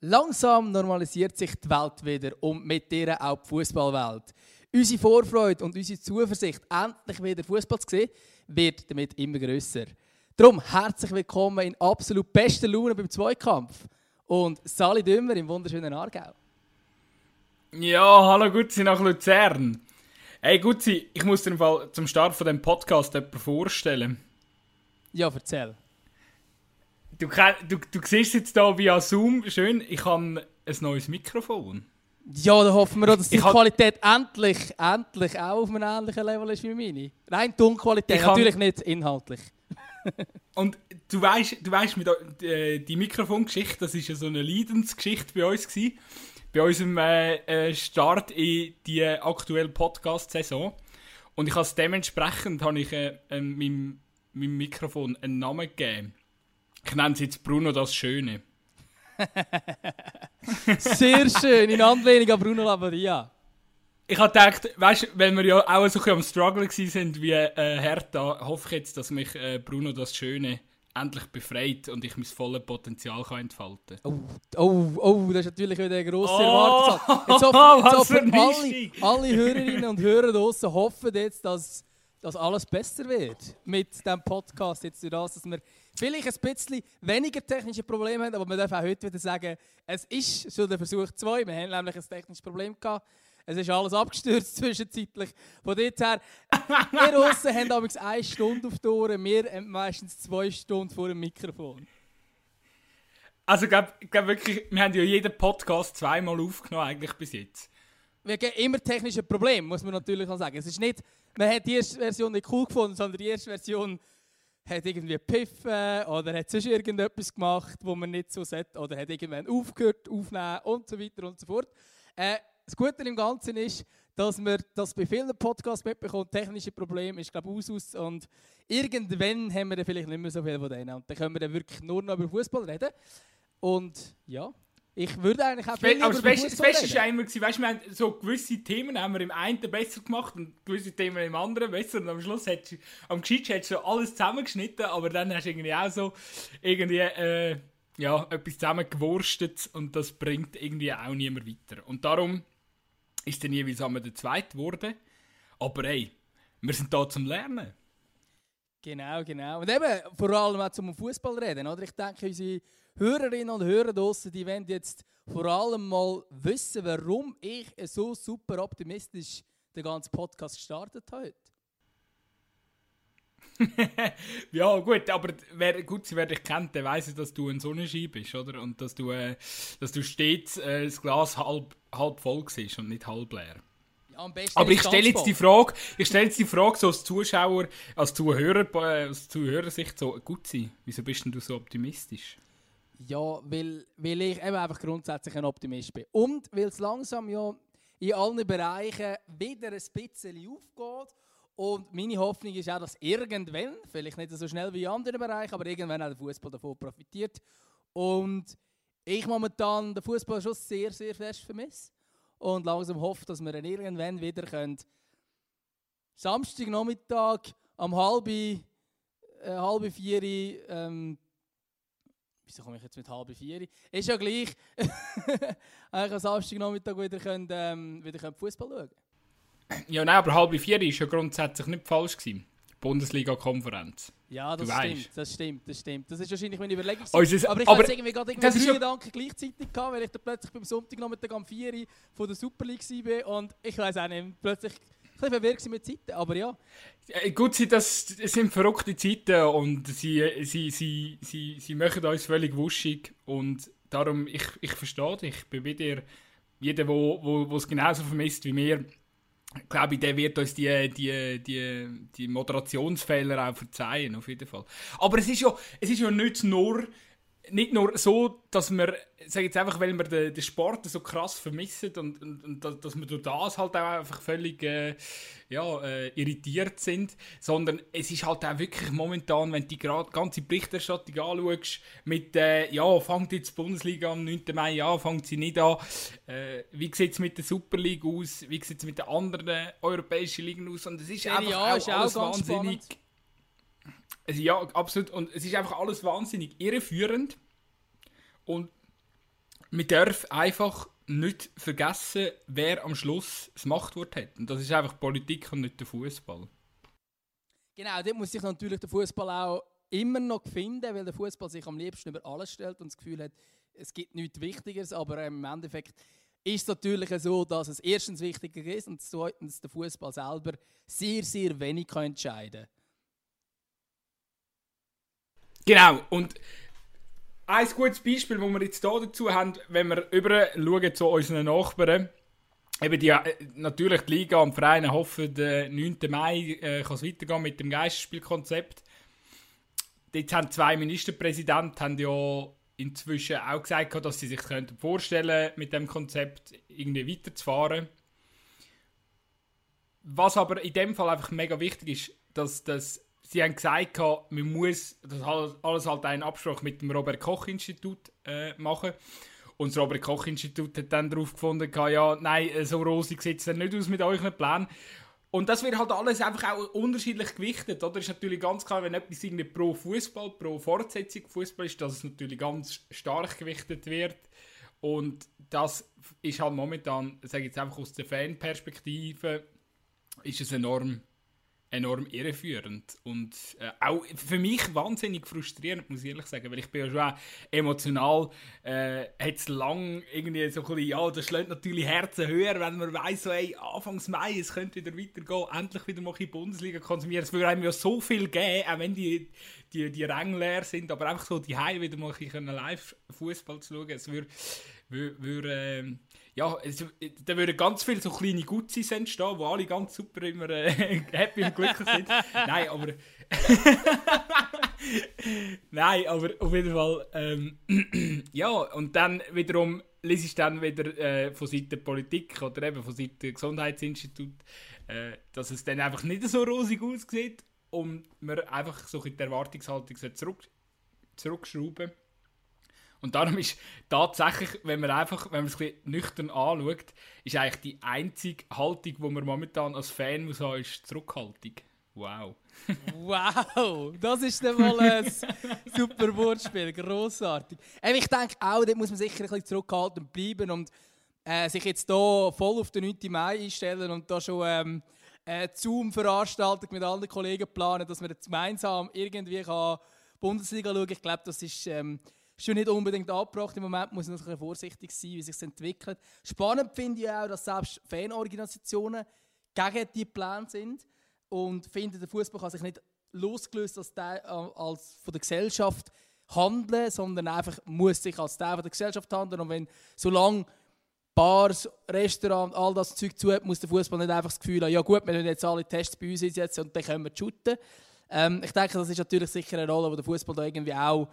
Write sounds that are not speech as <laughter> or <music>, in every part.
Langsam normalisiert sich die Welt wieder und mit ihr auch die Fußballwelt. Unsere Vorfreude und unsere Zuversicht, endlich wieder Fußball zu sehen, wird damit immer grösser. Darum herzlich willkommen in absolut bester Laune beim Zweikampf und Sali Dümmer im wunderschönen Aargau. Ja, hallo Gutzi nach Luzern. Hey Gutzi, ich muss dir im Fall zum Start von dem Podcast jemanden vorstellen. Ja, erzähl. Du, du, du siehst jetzt hier via Zoom schön, ich habe ein neues Mikrofon. Ja, dann hoffen wir dass die Qualität endlich, endlich auch auf einem ähnlichen Level ist wie meine. Rein Tonqualität, natürlich nicht inhaltlich. <laughs> und du weißt, du weißt mit äh, die Mikrofongeschichte, das ist ja so eine Leidensgeschichte bei uns gewesen, bei unserem äh, äh Start in die aktuelle Podcast-Saison. Und ich habe dementsprechend habe ich äh, äh, meinem, meinem Mikrofon einen Namen gegeben. Ich nenne es jetzt Bruno das Schöne. <laughs> Sehr schön, in Anlehnung an Bruno Labbadia. Ich habe gedacht, weißt du, wenn wir ja auch so ein am Struggle sind wie äh, Hertha, hoffe ich jetzt, dass mich äh, Bruno das Schöne endlich befreit und ich mein volles Potenzial kann entfalten kann. Oh, oh, oh, das ist natürlich wieder eine grosse oh, Erwartung. Jetzt <laughs> hoffen, jetzt alle, alle Hörerinnen und Hörer draußen hoffen jetzt, dass, dass alles besser wird mit diesem Podcast. Jetzt durch das, dass wir vielleicht ein bisschen weniger technische Probleme haben, aber wir dürfen auch heute wieder sagen, es ist schon der Versuch 2. Wir haben nämlich ein technisches Problem gehabt. Es ist alles abgestürzt <laughs> zwischenzeitlich. Von dort her, wir draussen haben damals eine Stunde auf die Ohren, wir haben meistens zwei Stunden vor dem Mikrofon. Also, ich glaube glaub wirklich, wir haben ja jeden Podcast zweimal aufgenommen, eigentlich bis jetzt. Wir haben immer technische Probleme, muss man natürlich auch sagen. Es ist nicht, man hat die erste Version nicht cool gefunden, sondern die erste Version hat irgendwie piffen oder hat sonst irgendetwas gemacht, wo man nicht so sollte, oder hat irgendwann aufgehört, aufnehmen und so weiter und so fort. Äh, das Gute im Ganzen ist, dass man das bei vielen Podcasts mitbekommt, technische Probleme ist glaube ich aus und irgendwann haben wir dann vielleicht nicht mehr so viel von denen und dann können wir dann wirklich nur noch über Fußball reden. Und ja, ich würde eigentlich auch viel Aber das Beste, das Beste war immer, weißt, wir haben so gewisse Themen haben wir im einen besser gemacht und gewisse Themen im anderen besser. Und am Schluss hättest du, am Geschichte hättest du alles zusammengeschnitten, aber dann hast du irgendwie auch so irgendwie, äh, ja, etwas zusammengewurstet und das bringt irgendwie auch niemand weiter. Und darum ist dann jeweils einmal der Zweite geworden. Aber ey, wir sind da zum Lernen. Genau, genau. Und eben, vor allem auch zum Fußball reden, oder? Ich denke, unsere Hörerinnen und Hörer draussen, die wollen jetzt vor allem mal wissen, warum ich so super optimistisch den ganzen Podcast gestartet habe <laughs> ja, gut, aber wer, gut, wer dich kennt, der weiß, dass du ein Sonnenschein bist, oder? Und dass du, äh, dass du stets äh, das Glas halb, halb voll siehst und nicht halb leer. Ja, aber ich stelle jetzt die Frage, ich stelle jetzt die Frage so als Zuschauer, als Zuhörer, äh, als Zuhörersicht so, gut sein, wieso bist denn du so optimistisch? Ja, weil, weil ich eben einfach grundsätzlich ein Optimist bin. Und weil es langsam ja in allen Bereichen wieder ein bisschen aufgeht. Und meine Hoffnung ist auch, dass irgendwann, vielleicht nicht so schnell wie in anderen Bereichen, aber irgendwann auch der Fußball davon profitiert. Und ich momentan den Fußball schon sehr, sehr fest vermisse. Und langsam hoffe, dass wir dann irgendwann wieder können, Samstagnachmittag um halb, äh, halb vier ähm, Wieso komme ich jetzt mit halb vier? Ist ja gleich. <laughs> Eigentlich am Samstagnachmittag wieder, können, ähm, wieder können Fußball schauen. Ja, nein, aber halb vier war ja grundsätzlich nicht falsch. Gewesen. Bundesliga-Konferenz. Ja, das stimmt, das stimmt, das stimmt. Das ist wahrscheinlich meine Überlegung. Oh, ist, aber ich aber irgendwie gerade irgendwie drei ja Gedanken gleichzeitig gehabt, weil ich dann plötzlich beim Sonntagnachmittag am 4 von der Super League war und ich weiß auch nicht, plötzlich bisschen verwirrt Zeiten, aber ja. Gut, das sind verrückte Zeiten und sie, sie, sie, sie, sie machen uns völlig wuschig und darum, ich, ich verstehe dich, ich bin dir. Jeder, der wo, wo, es genauso vermisst wie mir, glaube ich, der wird uns die, die, die, die Moderationsfehler auch verzeihen, auf jeden Fall. Aber es ist ja, es ist ja nicht nur nicht nur so, dass wir, sage jetzt einfach, weil wir den, den Sport so krass vermissen und, und, und dass wir durch das halt auch einfach völlig äh, ja, äh, irritiert sind, sondern es ist halt auch wirklich momentan, wenn du die ganze Berichterstattung anschaust, mit, äh, ja, fängt jetzt die Bundesliga am 9. Mai an, fängt sie nicht an, äh, wie sieht es mit der Super League aus, wie sieht es mit den anderen europäischen Ligen aus? Und es ist einfach ja, auch, ist alles auch wahnsinnig... Spannend also ja, absolut. Und es ist einfach alles wahnsinnig irreführend. Und man darf einfach nicht vergessen, wer am Schluss das Machtwort hat. Und das ist einfach Politik und nicht der Fußball. Genau, dort muss sich natürlich der Fußball auch immer noch finden, weil der Fußball sich am liebsten über alles stellt und das Gefühl hat, es gibt nichts Wichtigeres, aber im Endeffekt ist es natürlich so, dass es erstens wichtiger ist und zweitens der Fußball selber sehr, sehr wenig kann entscheiden kann. Genau, und ein gutes Beispiel, das wir jetzt hier dazu haben, wenn wir über schauen zu unseren Nachbarn, eben die, äh, natürlich die Liga die Vereine hoffen, der 9. Mai äh, kann es weitergehen mit dem Geisterspielkonzept. Jetzt haben zwei Ministerpräsidenten haben ja inzwischen auch gesagt, dass sie sich vorstellen mit dem Konzept irgendwie weiterzufahren. Was aber in dem Fall einfach mega wichtig ist, dass das sie haben gesagt, man muss das alles halt einen Absprache mit dem Robert Koch Institut äh, machen. Und das Robert Koch Institut hat dann darauf gefunden, ja, nein, so rosig sieht es nicht aus mit euren Plänen. Und das wird halt alles einfach auch unterschiedlich gewichtet, oder? Ist natürlich ganz klar, wenn etwas irgendwie pro Fußball, pro Fortsetzung Fußball ist, dass es natürlich ganz stark gewichtet wird. Und das ist halt momentan, sage ich jetzt einfach aus der Fanperspektive, ist es enorm enorm irreführend und äh, auch für mich wahnsinnig frustrierend, muss ich ehrlich sagen, weil ich bin ja schon emotional, äh, hat lang irgendwie so ein bisschen, ja, das schlägt natürlich Herzen höher, wenn man weiss, so, ey, Anfangs Mai, es könnte wieder weitergehen, endlich wieder mal in die Bundesliga konsumieren, es würde einem ja so viel geben, auch wenn die, die, die Ränge leer sind, aber einfach so die Heim wieder mal live Fußball zu schauen, es würde, würde, würde äh, ja, es, da würden ganz viele so kleine Gutzis entstehen, wo alle ganz super immer äh, <laughs> happy und glücklich sind. Nein, aber. <laughs> Nein, aber auf jeden Fall. Ähm, <clears throat> ja, und dann wiederum lese ich dann wieder äh, von Seiten Politik oder eben von Seiten Gesundheitsinstitut, äh, dass es dann einfach nicht so rosig aussieht und man einfach so in die Erwartungshaltung zurück, zurückschrauben und darum ist tatsächlich, wenn man einfach, wenn man es ein nüchtern anschaut, ist eigentlich die einzige Haltung, die man momentan als Fan muss haben, ist Zurückhaltung. Wow. wow, das ist dann mal ein <laughs> super Wortspiel, grossartig. Ähm, ich denke auch, da muss man sicher ein bisschen zurückhaltend bleiben und äh, sich jetzt hier voll auf den 9. Mai einstellen und da schon ähm, eine Zoom-Veranstaltung mit anderen Kollegen planen, dass man gemeinsam irgendwie kann Bundesliga schauen kann. Ich glaube, das ist ähm, schon nicht unbedingt abgebracht. Im Moment muss man noch vorsichtig sein, wie sich entwickelt. Spannend finde ich auch, dass selbst Fanorganisationen gegen die Pläne sind und finden, der Fußball kann sich nicht losgelöst als, Teil, äh, als von der Gesellschaft handeln, sondern einfach muss sich als Teil der Gesellschaft handeln. Und wenn solange Bars, Restaurants, all das Zeug zu hat, muss der Fußball nicht einfach das Gefühl haben, ja gut, wir müssen jetzt alle Tests bei uns einsetzen und dann können wir shooten. Ähm, ich denke, das ist natürlich sicher eine Rolle, die der Fußball da irgendwie auch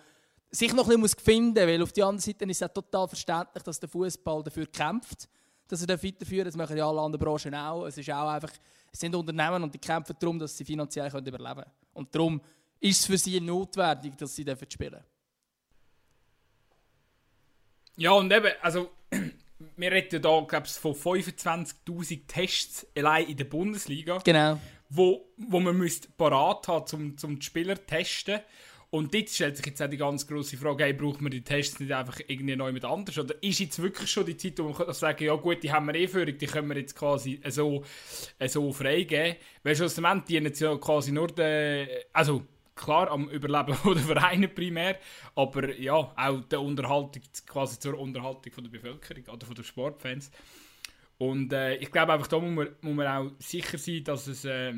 sich noch ein bisschen finden muss, weil auf der anderen Seite ist es ja total verständlich, dass der Fußball dafür kämpft, dass er weiterführen Das machen ja alle anderen Branchen auch. Es, ist auch einfach, es sind Unternehmen und die kämpfen darum, dass sie finanziell können überleben können. Und darum ist es für sie notwendig, dass sie dürfen spielen Ja, und eben, also <clears throat> wir reden hier, glaube ich, von 25'000 Tests allein in der Bundesliga. Genau. Wo, wo man müsste parat haben, um, um die Spieler zu testen. Und dort stellt sich jetzt auch die ganz große Frage, hey, braucht man die Tests nicht einfach irgendwie neu mit anders? Oder ist jetzt wirklich schon die Zeit, wo man sagen ja gut, die haben wir eh Führung, die können wir jetzt quasi so, so freigeben? Weil schlussendlich dienen sie ja quasi nur den, also klar am Überleben <laughs> der Vereine primär, aber ja, auch der Unterhaltung, quasi zur Unterhaltung von der Bevölkerung oder von den Sportfans. Und äh, ich glaube einfach, da muss man, muss man auch sicher sein, dass es... Äh,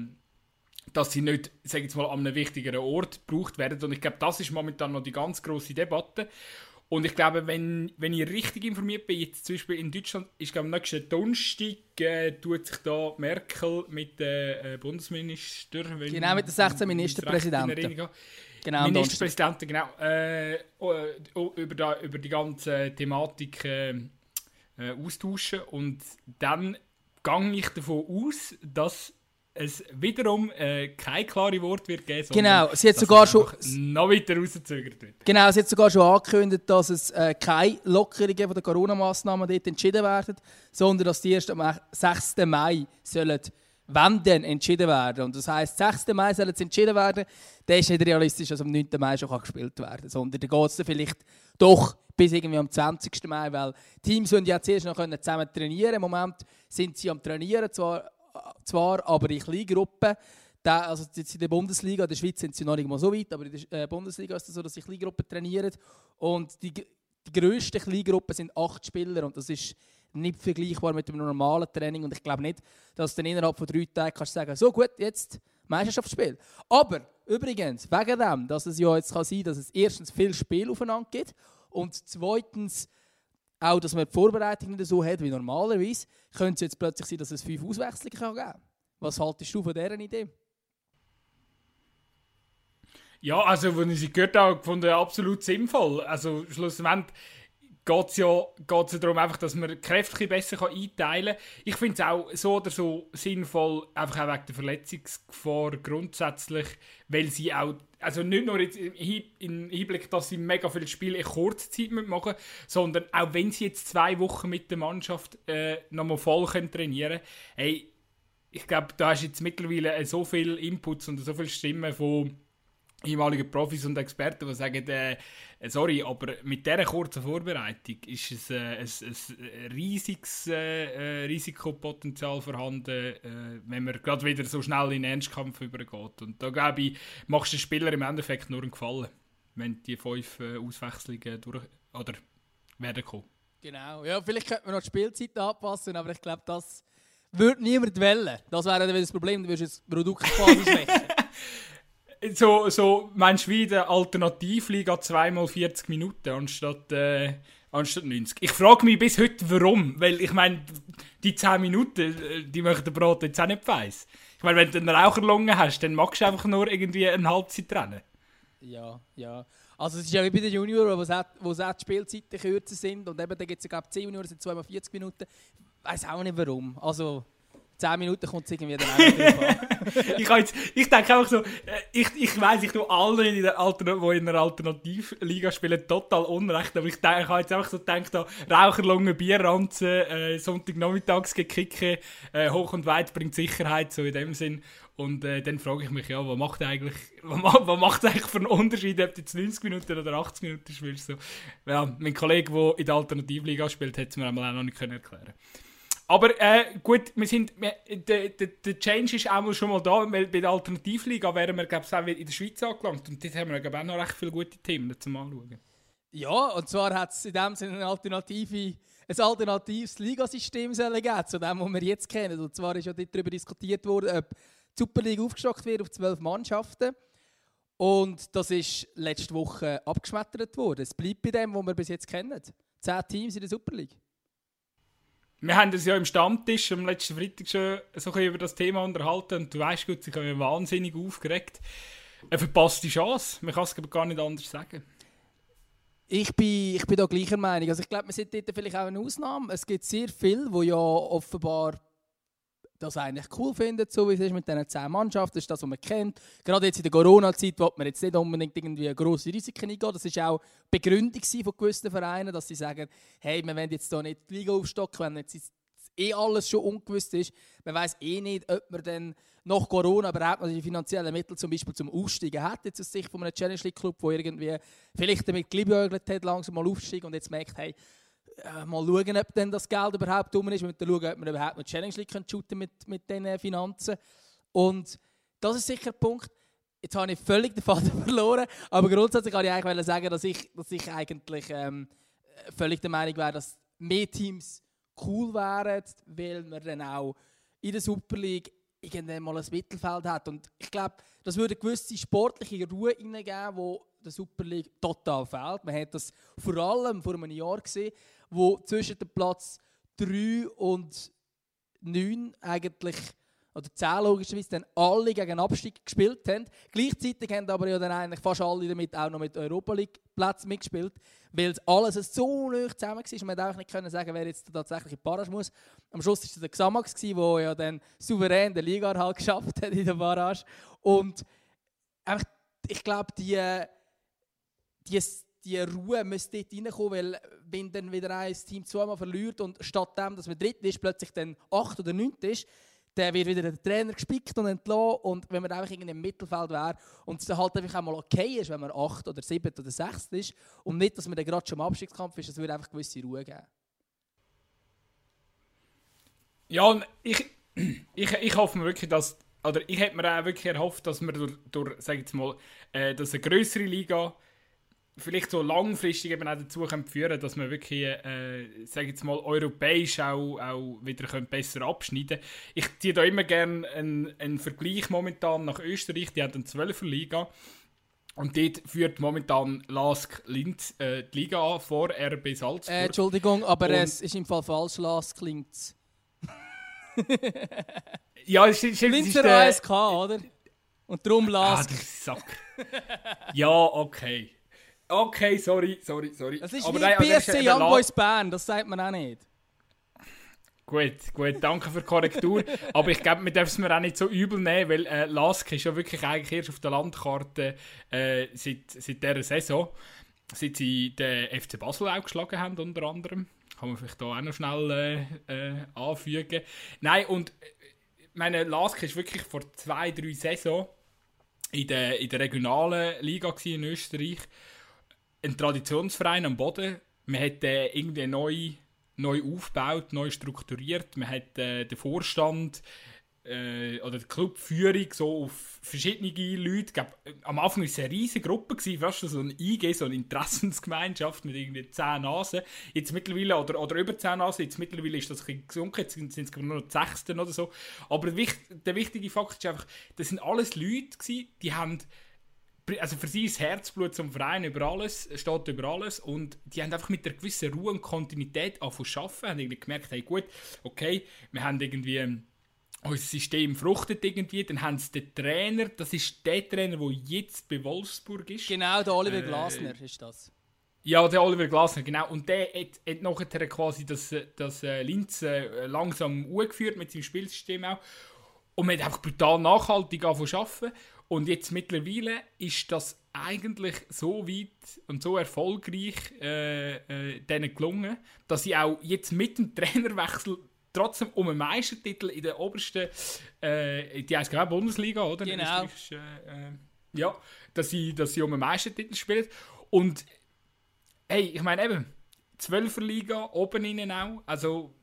dass sie nicht, sage jetzt mal, an einem wichtigeren Ort gebraucht werden. Und ich glaube, das ist momentan noch die ganz große Debatte. Und ich glaube, wenn, wenn ich richtig informiert bin, jetzt zum Beispiel in Deutschland, ist glaube nächsten Donnerstag äh, tut sich da Merkel mit den äh, Bundesminister... Genau, mit den 16 Ministerpräsidenten. Genau, Ministerpräsidenten, genau. Äh, über, da, über die ganze Thematik äh, äh, austauschen. Und dann gehe ich davon aus, dass es wiederum äh, kein klare Wort wird geben, genau, sie hat sogar schon noch weiter rauszögert wird. Genau, sie hat sogar schon angekündigt, dass es äh, keine Lockerungen von den Corona-Massnahmen dort entschieden werden, sondern dass die erst am 6. Mai sollen wenn denn entschieden werden. Und das heisst, 6. Mai soll es entschieden werden, dann ist nicht realistisch, dass am 9. Mai schon gespielt werden kann. Sondern dann geht es vielleicht doch bis irgendwie am 20. Mai, weil Teams sollen ja zuerst noch zusammen trainieren Im Moment sind sie am Trainieren, zwar, zwar aber in Kleingruppen. Da, also jetzt in der Bundesliga, in der Schweiz sind sie noch nicht mal so weit, aber in der äh, Bundesliga ist es so, dass sie Kleingruppen trainieren. Und die, die grössten Kleingruppen sind acht Spieler und das ist nicht vergleichbar mit einem normalen Training. Und ich glaube nicht, dass du dann innerhalb von drei Tagen kannst sagen so gut, jetzt Meisterschaftsspiel. Aber übrigens, wegen dem, dass es ja jetzt kann sein kann, dass es erstens viel Spiel aufeinander gibt und zweitens auch, dass man die Vorbereitung nicht so hat wie normalerweise, könnte es jetzt plötzlich sein, dass es fünf Auswechslungen geben kann. Was haltest du von dieser Idee? Ja, also, wenn ich sie gehört habe, fand ich absolut sinnvoll. Also, schlussendlich geht es ja, ja darum, einfach, dass man Kräfte besser einteilen kann. Ich finde es auch so oder so sinnvoll, einfach auch wegen der Verletzungsgefahr grundsätzlich, weil sie auch, also nicht nur jetzt im Hinblick, dass sie mega viele Spiele in kurzer Zeit machen sondern auch wenn sie jetzt zwei Wochen mit der Mannschaft äh, nochmal voll können trainieren können, hey, ich glaube, da hast jetzt mittlerweile so viele Inputs und so viele Stimmen von ehemalige Profis und Experten, die sagen, äh, sorry, aber mit dieser kurzen Vorbereitung ist es äh, ein, ein, riesiges äh, äh, Risikopotenzial vorhanden, äh, wenn man gerade wieder so schnell in den Ernstkampf übergeht. Und da glaube ich, machst du den Spieler im Endeffekt nur einen Gefallen, wenn die fünf äh, Auswechslungen durch oder werden kommen. Genau, ja, vielleicht könnte man noch die Spielzeit anpassen, aber ich glaube, das würde niemand wählen. Das wäre dann das Problem, du würdest das Produkt quasi <laughs> schwächen. So, so meinst du wie der Alternativliga zweimal 40 Minuten anstatt, äh, anstatt 90? Ich frage mich bis heute, warum. Weil ich meine, die 10 Minuten, äh, die möchte der Brot jetzt auch nicht weiss. Ich meine, wenn du eine Raucherlunge hast, dann magst du einfach nur irgendwie eine Halbzeit rennen. Ja, ja. Also es ist ja wie bei den Junioren, wo es auch, die Spielzeiten kürzer sind und eben da gibt es ja glaube 10 Junioren, sind zweimal 40 Minuten. Ich weiß auch nicht warum. Also 10 Minuten kommt es irgendwie dann auch <laughs> ich, ich denke einfach so, äh, ich, ich weiss, ich tue alle, in der Altern die in einer Alternativliga spielen, total unrecht. Aber ich, denke, ich habe jetzt einfach so gedacht, da, Raucherlunge, Bierranzen, äh, Sonntagnachmittags gekicken, äh, hoch und weit bringt Sicherheit, so in dem Sinn. Und äh, dann frage ich mich, ja, was macht eigentlich, <laughs> was, was eigentlich für einen Unterschied, ob du jetzt 90 Minuten oder 80 Minuten spielst? So. Ja, mein Kollege, der in der Alternativliga spielt, hat es mir auch noch nicht erklären können. Aber äh, gut, wir sind, der, der, Change ist auch schon mal da, weil bei der Alternativliga wären wir, glaube ich, auch in der Schweiz angelangt. Und dort haben wir, glaube auch noch recht viele gute Themen zum Anschauen. Ja, und zwar hat es in dem Sinne eine alternative, ein alternatives Ligasystem geben, zu dem, was wir jetzt kennen. Und zwar ist ja darüber diskutiert worden, ob die Superliga aufgestockt wird auf zwölf Mannschaften. Und das ist letzte Woche abgeschmettert worden. Es bleibt bei dem, was wir bis jetzt kennen. Zehn Teams in der Superliga. Wir haben uns ja im Stammtisch am letzten Freitag schon so ein über das Thema unterhalten und du weißt gut, ich habe mich wahnsinnig aufgeregt. Eine verpasste Chance, man kann es gar nicht anders sagen. Ich bin, ich bin da gleicher Meinung. Also ich glaube, wir sind dort vielleicht auch eine Ausnahme. Es gibt sehr viele, die ja offenbar das eigentlich cool finden, so wie es ist mit diesen zehn Mannschaften. Das ist das, was man kennt. Gerade jetzt in der Corona-Zeit will man jetzt nicht unbedingt irgendwie grosse Risiken eingehen. Das war auch Begründung von gewissen Vereinen, dass sie sagen, hey, wir wollen jetzt hier nicht die Liga aufstocken, wenn jetzt eh alles schon ungewiss ist. Man weiß eh nicht, ob man dann nach Corona überhaupt noch die finanziellen Mittel zum Beispiel zum Aufsteigen hat, jetzt aus Sicht von einem Challenge League Club, der irgendwie vielleicht damit geliebäugelt hat, langsam mal aufsteigen und jetzt merkt, hey, äh, mal schauen, ob denn das Geld überhaupt um ist. Wir müssen schauen, ob wir überhaupt noch Challenge League shooten mit, mit diesen Finanzen. Und das ist sicher ein Punkt. Jetzt habe ich völlig den Faden <laughs> verloren, aber grundsätzlich kann ich eigentlich sagen, dass ich, dass ich eigentlich ähm, völlig der Meinung wäre, dass mehr Teams cool wären, weil man dann auch in der Super League irgendwann mal ein Mittelfeld hat. Und ich glaube, das würde eine gewisse sportliche Ruhe hineingeben, die der Super League total fehlt. Man hat das vor allem vor einem Jahr gesehen, wo zwischen dem Platz 3 und 9 eigentlich, oder 10 logischerweise, dann alle gegen Abstieg gespielt haben. Gleichzeitig haben aber ja dann eigentlich fast alle damit auch noch mit Europa League Plätzen mitgespielt, weil alles so nah zusammen war und man auch nicht können sagen, wer jetzt tatsächlich in Barrage muss. Am Schluss war es der Xamax, der ja dann souverän den Liga halt <laughs> geschafft hat in der Barrage. Und einfach, ich glaube, die, die die Ruhe müsste dort reinkommen, weil wenn dann wieder ein Team zweimal verliert und statt dem, dass man dritt ist, plötzlich dann acht oder neun ist, dann wird wieder der Trainer gespickt und entlassen. Und wenn man einfach irgendwie im Mittelfeld wäre und es halt einfach auch mal okay ist, wenn man 8 oder 7 oder 6 ist und nicht, dass man dann gerade schon im Abstiegskampf ist, das würde einfach gewisse Ruhe geben. Ja, ich, <clears throat> ich, ich hoffe mir wirklich, dass, oder ich hätte mir auch wirklich erhofft, dass wir durch, durch sag jetzt mal, äh, dass eine größere Liga vielleicht so langfristig eben auch dazu können führen dass wir wirklich, äh, sage jetzt mal, europäisch auch, auch wieder können besser abschneiden Ich ziehe da immer gerne einen, einen Vergleich momentan nach Österreich, die haben eine 12er Liga und dort führt momentan Lask Linz äh, die Liga an vor RB Salzburg. Äh, Entschuldigung, aber und es ist im Fall falsch, Lask Linz. <laughs> ja, es ist, Linzer ASK, oder? Und darum Lask. Ah, Sack. ja, okay. Okay, sorry, sorry, sorry. Das ist Aber wie nein, BSC Young Boys Bern, das sagt man auch nicht. Gut, gut, danke für die Korrektur. <laughs> Aber ich glaube, wir dürfen es mir auch nicht so übel nehmen, weil äh, Lask ist ja wirklich eigentlich erst auf der Landkarte äh, seit, seit dieser Saison. Seit sie den FC Basel auch geschlagen haben, unter anderem. Kann man vielleicht da auch noch schnell äh, äh, anfügen. Nein, und äh, meine Lask ist wirklich vor zwei, drei Saison in der, in der regionalen Liga in Österreich ein Traditionsverein am Boden. Man hat äh, irgendwie neu, neu aufgebaut, neu strukturiert. Man hat äh, den Vorstand äh, oder die Clubführung so auf verschiedene Leute. Glaub, am Anfang war es eine riesige Gruppe, fast so ein IG, so eine Interessensgemeinschaft mit irgendwie 10 Nasen. Jetzt mittlerweile, oder, oder über 10 Nasen, jetzt mittlerweile ist das ein gesunken, jetzt sind, es nur noch die Sechsten oder so. Aber der, der wichtige Fakt ist einfach, das sind alles Leute gewesen, die haben also für sie ist das Herzblut zum Verein über alles, steht über alles und die haben einfach mit einer gewissen Ruhe und Kontinuität angefangen zu arbeiten, haben irgendwie gemerkt, hey gut, okay, wir haben irgendwie ähm, unser System fruchtet irgendwie, dann haben sie den Trainer, das ist der Trainer, der jetzt bei Wolfsburg ist. Genau, der Oliver äh, Glasner ist das. Ja, der Oliver Glasner, genau. Und der hat, hat nachher quasi das, das äh, Linz äh, langsam umgeführt mit seinem Spielsystem auch. Und man hat einfach brutal nachhaltig angefangen zu arbeiten. Und jetzt mittlerweile ist das eigentlich so weit und so erfolgreich äh, äh, denen gelungen, dass sie auch jetzt mit dem <laughs> Trainerwechsel trotzdem um einen Meistertitel in der obersten, äh, die heißt gerade Bundesliga, oder? Genau. Äh, äh, ja, dass sie, dass sie um einen Meistertitel spielen. Und hey, ich meine eben, Zwölferliga, oben innen auch, also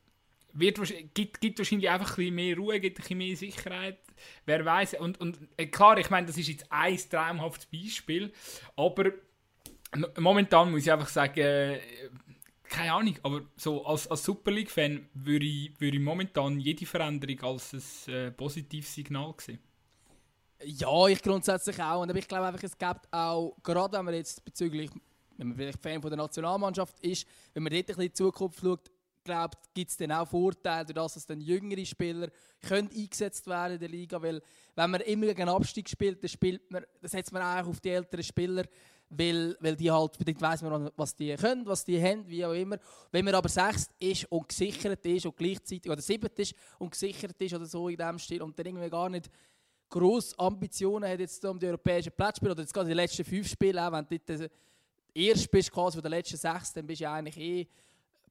wird, gibt, gibt wahrscheinlich einfach ein bisschen mehr Ruhe, gibt ein bisschen mehr Sicherheit. Wer weiß. Und, und äh, klar, ich meine, das ist jetzt ein traumhaftes Beispiel, aber momentan muss ich einfach sagen, äh, keine Ahnung, aber so als, als Super League-Fan würde ich, würde ich momentan jede Veränderung als ein äh, positives Signal sehen. Ja, ich grundsätzlich auch. Und ich glaube einfach, es gibt auch, gerade wenn man jetzt bezüglich, wenn man vielleicht Fan von der Nationalmannschaft ist, wenn man dort ein bisschen in die Zukunft schaut, glaube, gibt es dann auch Vorteile, dadurch, dass dann jüngere Spieler können eingesetzt werden in der Liga, weil wenn man immer gegen Abstieg spielt, dann spielt man, dann setzt man eigentlich auf die älteren Spieler, weil, weil die halt, bedingt weiss man, was die können, was die haben, wie auch immer. Wenn man aber sechst ist und gesichert ist und gleichzeitig, oder siebert ist und gesichert ist oder so in dem Stil und dann irgendwie gar nicht grosse Ambitionen hat jetzt um die europäischen Plätze spielen, oder jetzt gerade die letzten fünf Spiele, auch wenn du dort erst bist quasi von den letzten sechs, dann bist du eigentlich eh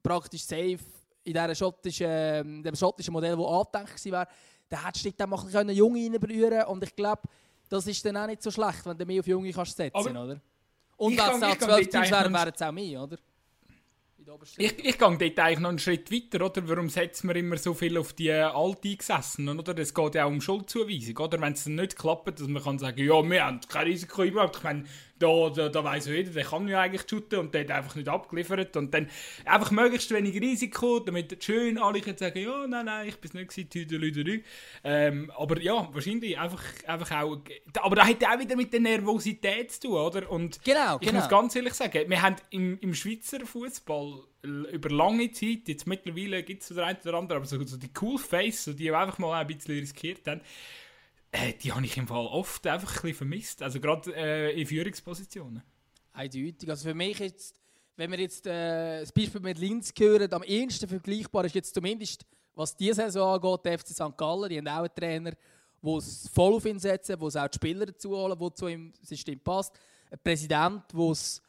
praktisch safe in diesem schottischen, ähm, dem schottischen Modell, das angedenkt war, dann hättest du dann mal ein Junge reinberühren und ich glaube, das ist dann auch nicht so schlecht, wenn du mehr auf Junge kannst setzen kannst, oder? Und wenn es auch zwölf Teams wären, wären es auch mehr, oder? Ich, ich gehe dort eigentlich noch einen Schritt weiter, oder? Warum setzt man immer so viel auf die äh, Alteingesessenen, oder? Es geht ja auch um Schuldzuweisung, oder? Wenn es nicht klappt, dass man kann sagen, ja, wir haben kein Risiko überhaupt. Ich meine, da, da, da weiss jeder, der kann ja eigentlich shooten und der hat einfach nicht abgeliefert. Und dann einfach möglichst wenig Risiko, damit schön alle können sagen, ja, nein, nein, ich bin es nicht gewesen, tüdelüdelü. Ähm, aber ja, wahrscheinlich einfach, einfach auch, aber das hat auch wieder mit der Nervosität zu tun, oder? Und genau, ich genau. muss ganz ehrlich sagen, wir haben im, im Schweizer Fußball über lange Zeit, jetzt mittlerweile gibt es so der eine oder andere, aber so, so die cool Face, so die einfach mal ein bisschen riskiert haben, äh, die habe ich im Fall oft einfach ein vermisst. Also gerade äh, in Führungspositionen. Eindeutig. Also für mich jetzt, wenn wir jetzt äh, das Beispiel mit Linz hören, am ehesten vergleichbar ist jetzt zumindest, was diese Saison angeht, der FC St. Gallen. Die haben auch einen Trainer, der es voll auf ihn setzt, der auch die Spieler dazu holen, der zu ihm System passt. Ein Präsident, der es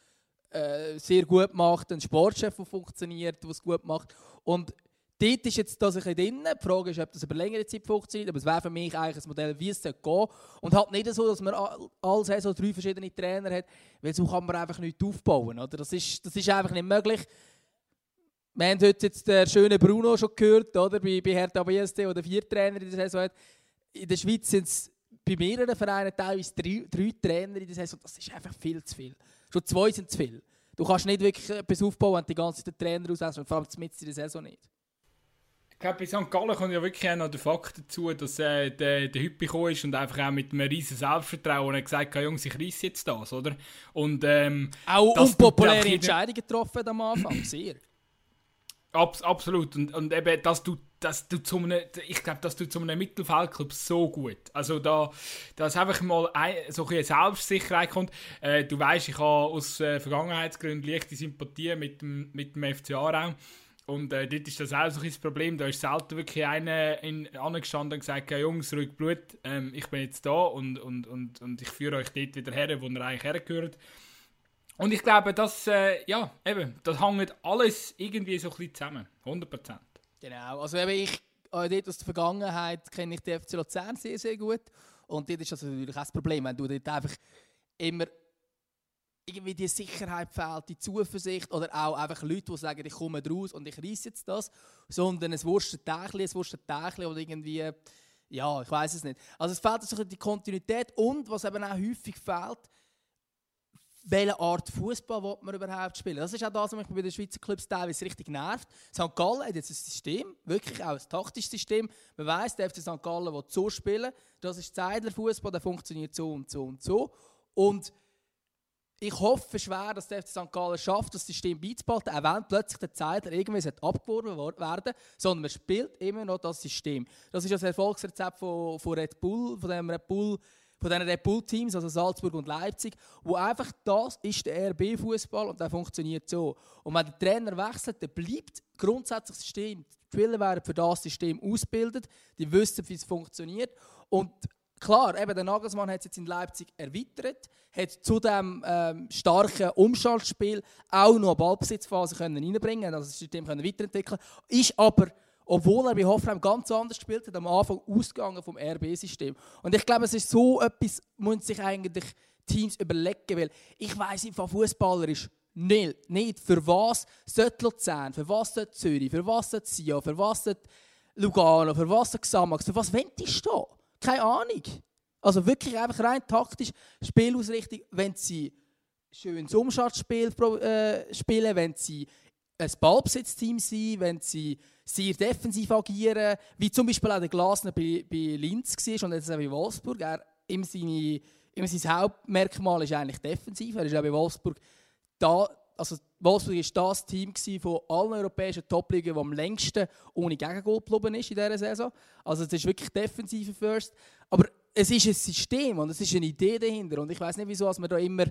äh, sehr gut macht, ein Sportchef, der funktioniert, der es gut macht. Und dort ist jetzt das ein drin. Die Frage ist, ob das über längere Zeit funktioniert. Aber es wäre für mich eigentlich ein Modell, wie es gehen sollte. Und halt nicht so, dass man alle Saison drei verschiedene Trainer hat, weil so kann man einfach nichts aufbauen. Oder? Das, ist, das ist einfach nicht möglich. Wir haben heute jetzt den schönen Bruno schon gehört, oder? bei, bei Hertha BSC, der vier Trainer in der Saison hat. In der Schweiz sind es bei mehreren Vereinen teilweise drei, drei Trainer in der Saison. Das ist einfach viel zu viel. Schon zwei sind zu viel. Du kannst nicht wirklich etwas aufbauen, wenn die ganze Zeit den Trainer auslässt vor allem mit in der Saison nicht. Ich glaube, bei St. Gallen kommt ja wirklich auch noch der Fakt dazu, dass äh, der, der Hüppi gekommen ist und einfach auch mit einem riesen Selbstvertrauen hat gesagt hat, Jungs, ich reiss jetzt das, oder? Und, ähm, auch unpopuläre Entscheidungen getroffen am Anfang, <clears throat> sehr. Abs absolut. Und, und eben, dass du, dass du zu einem, ich glaube, dass du zu einem Mittelfeldclub so gut. Also da, dass einfach mal ein, so eine Selbstsicherheit kommt. Äh, du weißt, ich habe aus äh, Vergangenheitsgründen leichte Sympathie mit dem, mit dem FC Aarau. Und äh, dort ist das auch ein Problem. Da ist selten wirklich einer in, angestanden und gesagt, ja, Jungs, ruhig Blut, ähm, ich bin jetzt da und, und, und, und ich führe euch dort wieder her, wo ihr eigentlich hergehört. Und ich glaube, das, äh, ja, eben, das hängt alles irgendwie so ein bisschen zusammen. 100%. Genau, also eben ich, äh, dort aus der Vergangenheit kenne ich die FC Luzern sehr, sehr gut. Und dort ist das natürlich auch das Problem, wenn du dort einfach immer irgendwie die Sicherheit fehlt, die Zuversicht oder auch einfach Leute, die sagen, ich komme raus und ich reiße jetzt das, sondern es Tächchen, es Tächchen oder irgendwie, ja, ich weiß es nicht. Also es fehlt so die Kontinuität und was eben auch häufig fehlt, welche Art Fußball will man überhaupt spielen. Das ist auch das, was mich bei den Schweizer Clubs teilweise richtig nervt. St. Gallen hat jetzt ein System, wirklich auch ein taktisches System. Man weiß, der FC St. Gallen will so spielen. Das ist Zeidler Fußball, der funktioniert so und so und so. Und ich hoffe schwer, dass der FC St. Gallen schafft, das System beizubehalten, auch wenn plötzlich der Zeidler irgendwie abgeworfen werden sondern man spielt immer noch das System. Das ist das Erfolgsrezept von, von Red Bull, von dem Red Bull von diesen Red Bull-Teams, also Salzburg und Leipzig, wo einfach das ist der RB-Fußball und der funktioniert so. Und wenn der Trainer wechselt, dann bleibt grundsätzlich das System. Die Spieler werden für das System ausgebildet, die wissen, wie es funktioniert. Und klar, eben der Nagelsmann hat es jetzt in Leipzig erweitert, hat zu dem ähm, starken Umschaltspiel auch noch eine Ballbesitzphase können reinbringen, also das System können weiterentwickeln, ist aber obwohl er bei Hoffenheim ganz anders gespielt hat, am Anfang ausgegangen vom RB-System. Und ich glaube, es ist so etwas, müssen sich eigentlich Teams überlegen, weil ich weiß einfach, Fußballer ist nicht, nicht, für was sollte Luzern, für was sollte Zürich, für was sollte Sion, für was sollte Lugano, für was sollte Xamax, für was wendest du Keine Ahnung. Also wirklich einfach rein taktisch, Spielausrichtung, wenn sie schönes Umschaltspiel äh, spielen, wenn sie ein Ballbesitzteam sind, wenn sie sehr defensiv agieren, wie zum Beispiel auch der Glasner bei, bei Linz war und jetzt auch bei Wolfsburg. Er, ihm, seine, ihm sein Hauptmerkmal ist eigentlich defensiv. Er ist auch bei Wolfsburg da, also Wolfsburg war das Team von allen europäischen Top-Ligen, das am längsten ohne Gegengol geblieben ist in dieser Saison. Also es ist wirklich defensive First. Aber es ist ein System und es ist eine Idee dahinter. Und ich weiß nicht, wieso man da immer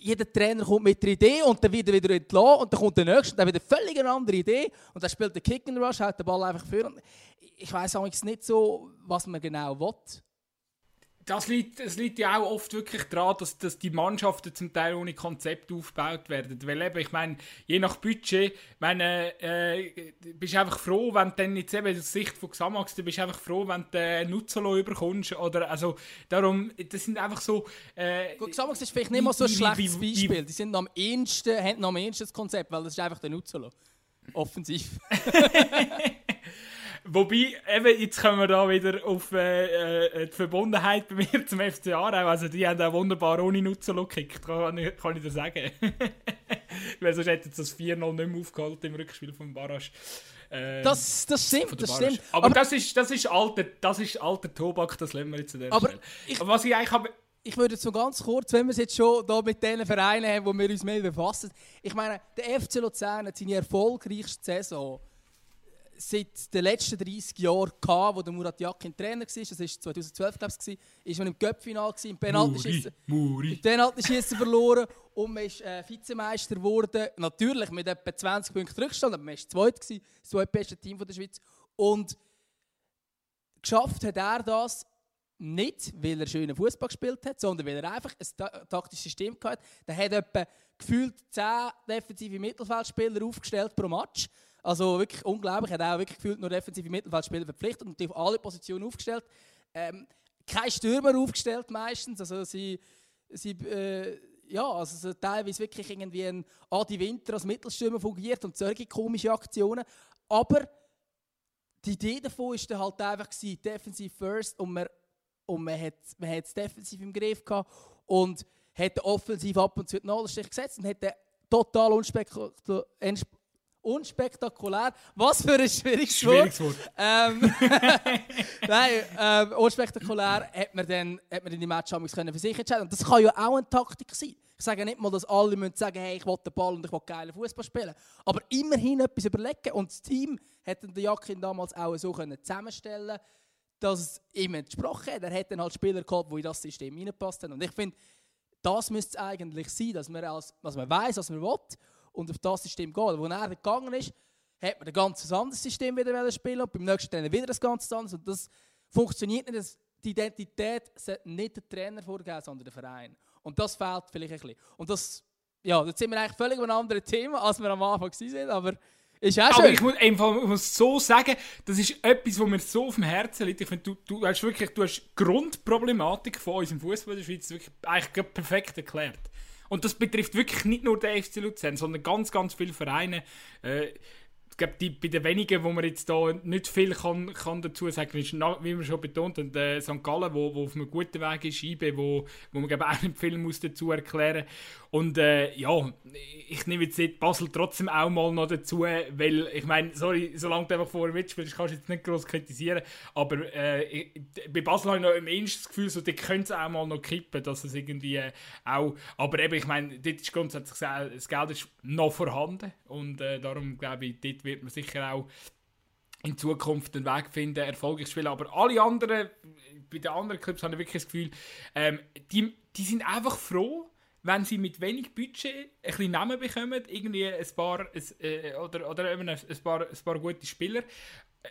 jeder Trainer kommt mit einer Idee und dann wieder wieder entlassen und dann kommt der nächste und dann wieder völlig eine andere Idee und dann spielt der Kick and Rush, hält den Ball einfach für. Ich weiß eigentlich nicht so, was man genau will das liegt, es liegt ja auch oft wirklich daran, dass, dass die Mannschaften zum Teil ohne Konzept aufgebaut werden. Weil eben, ich meine, je nach Budget, meine, äh, bist einfach froh, wenn du dann jetzt eben aus Sicht von Xamax, du bist einfach froh, wenn du äh, Nutzelo überkommst. Oder, also, darum, das sind einfach so... Äh, Gut, Xamax ist vielleicht nicht mal so ein schlechtes Beispiel. Die sind am ehesten, haben am ehesten das Konzept, weil das ist einfach der Nutzelo. Offensiv. <laughs> <laughs> Wobei, eben, jetzt kommen wir da wieder auf äh, äh, die Verbundenheit bei mir <laughs> zum FC Aarau. Also die haben auch wunderbar ohne Nutzen gekickt, kann ich, kann ich dir sagen. <laughs> Weil sonst hätten sie das 4-0 nicht mehr aufgehalten im Rückspiel vom Barrage. Ähm, das, das stimmt, das stimmt. Aber, aber, das, ist, das, ist alter, das ist alter Tobak, das lassen wir jetzt an der aber Stelle. Ich, aber was ich eigentlich habe... Ich würde jetzt so ganz kurz, wenn wir es jetzt schon da mit den Vereinen haben, wo wir uns mehr befassen. Ich meine, der FC Luzern hat seine erfolgreichste Saison seit den letzten 30 Jahren gehabt, wo der Murat Yakin Trainer war. Das war 2012, glaube ich, ist man im Göppfinal im Penaltyschießen. Im Penaltyschießen verloren und man ist äh, Vizemeister geworden. Natürlich mit etwa 20 Punkten Rückstand, aber man war zweit das zweitbeste Team der Schweiz. Und geschafft hat er das nicht, weil er schönen Fußball gespielt hat, sondern weil er einfach ein taktisches System hatte. Er hat etwa gefühlt 10 defensive Mittelfeldspieler aufgestellt pro Match Also wirklich unglaublich. Er hat auch wirklich gefühlt nur defensive Mittelfeldspieler verpflichtet und auf alle Positionen aufgestellt. Ähm, kein Stürmer aufgestellt meistens. Also sie, sie äh, ja, also so teilweise wirklich irgendwie ein Adi Winter als Mittelstürmer fungiert und solche komische Aktionen. Aber die Idee davon war halt einfach gewesen, defensiv first und man, und man hat man es defensiv im Griff gehabt und hat offensiv ab und zu den Nadelstich gesetzt und hat total unspektakulär unspektakulär. Was für ein schwieriges, schwieriges Wort. Wort. Ähm, <laughs> <laughs> Nein, ähm, unspektakulär hat man dann, hat man in die Match können für sich entscheiden. Und das kann ja auch eine Taktik sein. Ich sage nicht mal, dass alle müssen sagen, hey, ich will den Ball und ich will geilen Fußball spielen. Aber immerhin etwas überlegen. Und das Team hat den Jakin damals auch so können zusammenstellen dass es ihm entsprochen hat. Er hat dann halt Spieler gehabt, die in das System reinpasst Und ich finde, das müsste es eigentlich sein, dass man, als, dass man weiß, was man will und auf das System gehen. Wo er gegangen ist, hat man ein ganz anderes System wieder spielen und beim nächsten Trainer wieder ein ganz anderes. Und das funktioniert nicht. Die Identität sollte nicht der Trainer vorgeben, sondern der Verein. Und das fehlt vielleicht ein bisschen. Und das, ja, jetzt sind wir eigentlich völlig einem anderen Thema, als wir am Anfang waren, aber ist auch aber ich muss, einfach, ich muss so sagen, das ist etwas, was mir so auf dem Herzen liegt. Ich finde, du, du hast wirklich du hast Grundproblematik von unserem Fußball in der Schweiz wirklich eigentlich perfekt erklärt. Und das betrifft wirklich nicht nur den FC Luzern, sondern ganz, ganz viele Vereine. Äh, glaube, die, bei den wenigen, wo man jetzt da nicht viel kann, kann dazu sagen ist, wie wir schon betont haben, äh, St. Gallen, wo, wo auf einem guten Weg ist, IB, wo, wo man glaube auch nicht viel muss dazu erklären Und äh, ja, ich nehme jetzt Basel trotzdem auch mal noch dazu, weil ich meine, sorry, solange du einfach vorher mitspielst, kannst du jetzt nicht groß kritisieren, aber äh, bei Basel habe ich noch im das Gefühl, so, die können es auch mal noch kippen, dass es irgendwie äh, auch, aber eben, ich meine, dort ist grundsätzlich das Geld ist noch vorhanden und äh, darum glaube ich, dort wird man sicher auch in Zukunft einen Weg finden, erfolgreich zu spielen. Aber alle anderen, bei den anderen Clubs habe ich wirklich das Gefühl, ähm, die, die sind einfach froh, wenn sie mit wenig Budget ein bisschen Namen bekommen, irgendwie ein paar, ein, äh, oder, oder ein, paar, ein paar gute Spieler. Äh,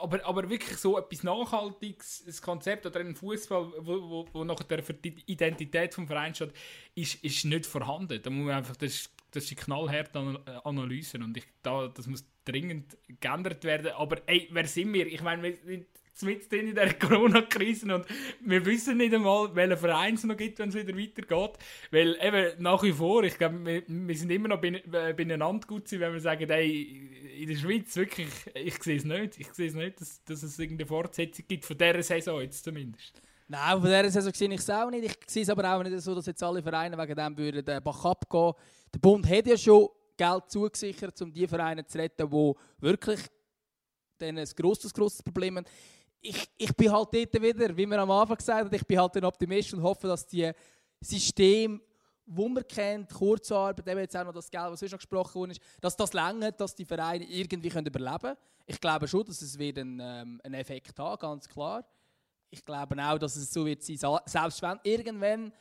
aber, aber wirklich so etwas Nachhaltiges, ein Konzept oder ein Fußball, wo, wo, wo nachher für die Identität des Vereins steht, ist, ist nicht vorhanden. Da muss man einfach, das, das ist knallharte Analyse und ich, da, das muss dringend geändert werden. Aber ey, wer sind wir? Ich meine, wir sind mit in der <laughs> Corona-Krise und wir wissen nicht einmal, welchen Verein es noch gibt, wenn es wieder weitergeht. Weil eben nach wie vor, ich glaube, wir, wir, sind immer noch beieinander gut wenn wir sagen, ey, in der Schweiz wirklich, ich sehe es nicht. Ich sehe es nicht, dass, dass es irgendeine Fortsetzung gibt, von dieser Saison jetzt zumindest. Nein, von dieser Saison sehe ich es auch nicht. Ich sehe es aber auch nicht so, dass jetzt alle Vereine wegen dem würden den Bach abgehen. Der Bund hat ja schon Geld zugesichert, um die Vereine zu retten, die wirklich ein grosses, grosses Problem haben. Ich, ich bin halt dort wieder, wie wir am Anfang gesagt haben, ich bin halt ein Optimist und hoffe, dass die Systeme, wo man kennt, Kurzarbeit, eben jetzt auch noch das Geld, was schon gesprochen wurde, dass das längert, dass die Vereine irgendwie können überleben können. Ich glaube schon, dass es wieder einen, ähm, einen Effekt hat, ganz klar. Ich glaube auch, dass es so wird sein, selbst wenn irgendwann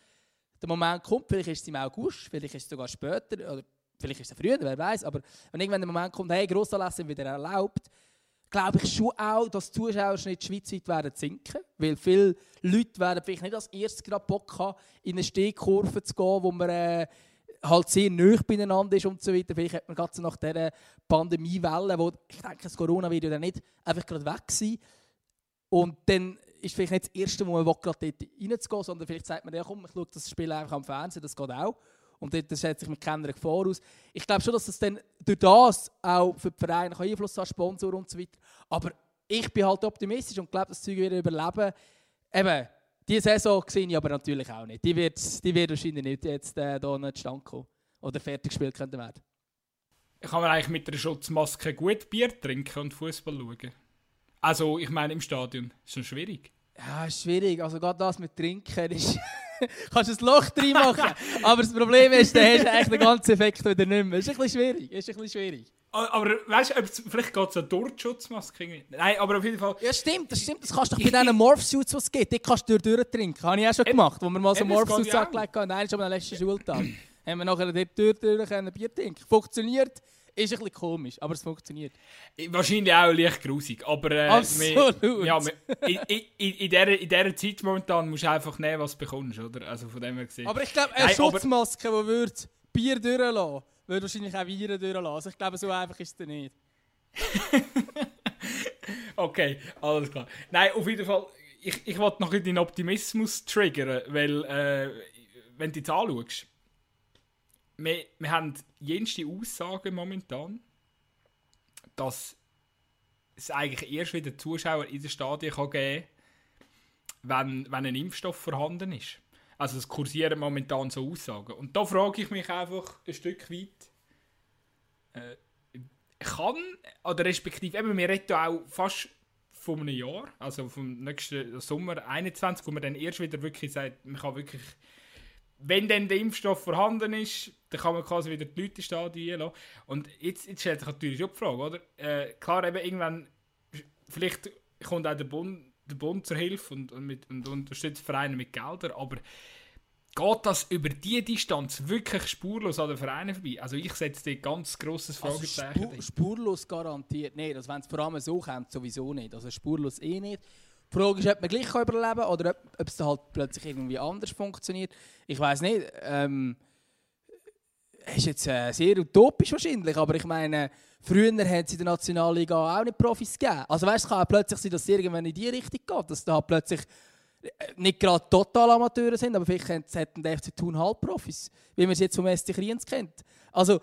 der Moment kommt, vielleicht ist es im August, vielleicht ist es sogar später, oder vielleicht ist es früher, wer weiß, aber wenn irgendwann der Moment kommt, hey, Grossanlässe sind wieder erlaubt, glaube ich schon auch, dass die Zuschauerschnitt schweizweit werden sinken, weil viele Leute werden vielleicht nicht als erstes gerade Bock haben, in eine Stehkurve zu gehen, wo man äh, halt sehr nah beieinander ist und so weiter. Vielleicht hat man gerade nach dieser Pandemiewelle, wo ich denke, das Corona wird ja dann nicht einfach gerade weg sein. Und dann ist vielleicht nicht das erste wo man gerade dort reinzugehen, sondern vielleicht sagt man, ja komm, ich schaue das Spiel einfach am Fernsehen, das geht auch. Und dort setzt sich mit keiner Gefahr aus. Ich glaube schon, dass das dann durch das auch für die Vereine Einfluss hat, Sponsor und so weiter. Aber ich bin halt optimistisch und glaube, das Zeug wird überleben. Eben, diese Saison sehe ich aber natürlich auch nicht. Die wird, die wird wahrscheinlich nicht jetzt äh, hier nicht stand kommen oder fertig gespielt werden. Kann man eigentlich mit einer Schutzmaske gut Bier trinken und Fußball schauen? Also, ich meine, im Stadion. Ist schon schwierig. Ja, ist schwierig. Also, gerade das mit Trinken ist. <laughs> kannst ein Loch drin machen. <laughs> Aber das Problem ist, dann hast du eigentlich den ganzen Effekt wieder nicht mehr. Ist ein bisschen schwierig. Ist ein bisschen schwierig. Aber weißt du, vielleicht geht es ja durch die Schutzmaske. Nein, aber auf jeden Fall. Ja, stimmt, das stimmt. Das kannst du doch bei diesen Morph-Suits, die es gibt, die kannst du durch trinken. Habe ich auch schon gemacht, wo wir mal so Morph-Suits angelegt haben. Nein, schon am letzten Schultag. <clears throat> haben wir nachher dort durch, durch Bier trinken. Funktioniert. Ist ein bisschen komisch, aber es funktioniert. Wahrscheinlich auch leicht grusig, aber... Äh, Absolut! Wir, ja, wir, in, in, in, dieser, in dieser Zeit momentan musst du einfach nehmen, was du bekommst, oder? Also von dem her gesehen. Aber ich glaube, eine Nein, Schutzmaske, die würde Bier durchlassen, würde wahrscheinlich auch Viren durchlassen. Also ich glaube, so einfach ist es nicht. <laughs> okay, alles klar. Nein, auf jeden Fall, ich, ich wollte noch den Optimismus triggern, weil, äh, wenn du jetzt anschaust, wir, wir haben jenste Aussagen momentan, dass es eigentlich erst wieder Zuschauer in den Stadien kann geben kann, wenn, wenn ein Impfstoff vorhanden ist. Also es kursieren momentan so Aussagen. Und da frage ich mich einfach ein Stück weit, äh, kann, oder respektive, eben, wir reden auch fast von einem Jahr, also vom nächsten Sommer 21, wo man dann erst wieder wirklich sagt, man kann wirklich, wenn dann der Impfstoff vorhanden ist, dann kann man quasi wieder die Leute Stadien lassen. Und jetzt, jetzt stellt sich natürlich auch die Frage, oder? Äh, klar, eben irgendwann, vielleicht kommt auch der Bund, der Bund zur Hilfe und, und, mit, und unterstützt Vereine mit Geldern, aber geht das über diese Distanz wirklich spurlos an den Vereinen vorbei? Also ich setze dir ganz grosses Fragezeichen. Also spu spurlos garantiert nicht. Also wenn es vor allem so kommt, sowieso nicht. Also spurlos eh nicht. Die Frage ist, ob man gleich überleben kann oder ob, ob es halt plötzlich irgendwie anders funktioniert. Ich weiß nicht. Ähm, ist jetzt äh, sehr utopisch wahrscheinlich, aber ich meine, früher hat es in der Nationalliga auch nicht Profis gegeben. Also weißt, es kann plötzlich sein, dass es irgendwann in die Richtung geht, dass da plötzlich nicht gerade total Amateure sind, aber vielleicht hätten der FC Thun Halbprofis, wie man es jetzt vom SC Kriens kennt. Also,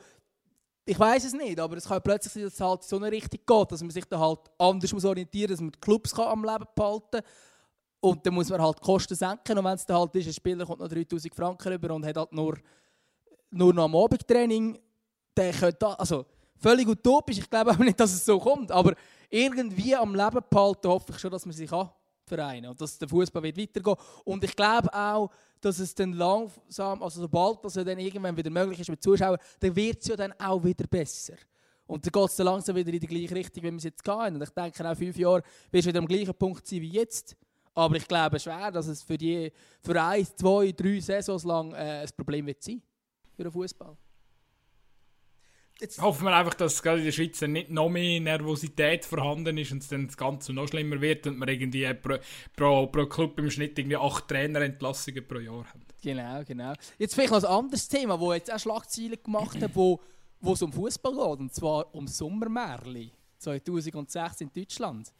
ich weiß es nicht, aber es kann plötzlich sein, dass es halt so eine Richtung geht, dass man sich da halt anders muss orientieren muss, dass man die Clubs kann am Leben behalten kann. Und dann muss man halt die Kosten senken. Und wenn es dann halt ist, ein Spieler kommt noch 3000 Franken rüber und hat halt nur, nur noch am Abendtraining, der könnte also völlig utopisch. Ich glaube <laughs> auch nicht, dass es so kommt. Aber irgendwie am Leben behalten hoffe ich schon, dass man sich kann. Vereine und dass der Fußball wird weitergehen. Und ich glaube auch, dass es dann langsam, also sobald das ja dann irgendwann wieder möglich ist mit Zuschauern, dann wird es ja dann auch wieder besser. Und dann geht es dann langsam wieder in die gleiche Richtung, wie wir es jetzt gehen. Und ich denke, auch fünf Jahre wirst du wieder am gleichen Punkt sein wie jetzt. Aber ich glaube schwer, dass es für, die, für ein, zwei, drei Saisons lang äh, ein Problem wird sein für den Fußball. Jetzt hoffen wir einfach, dass gerade in der Schweiz nicht noch mehr Nervosität vorhanden ist und es dann das Ganze noch schlimmer wird und wir irgendwie pro, pro, pro Club im Schnitt irgendwie acht Trainerentlassungen pro Jahr haben. Genau, genau. Jetzt vielleicht noch ein anderes Thema, wo jetzt auch Schlagzeilen gemacht hat, wo, wo es um Fußball geht, und zwar um Sommermärli 2006 in Deutschland.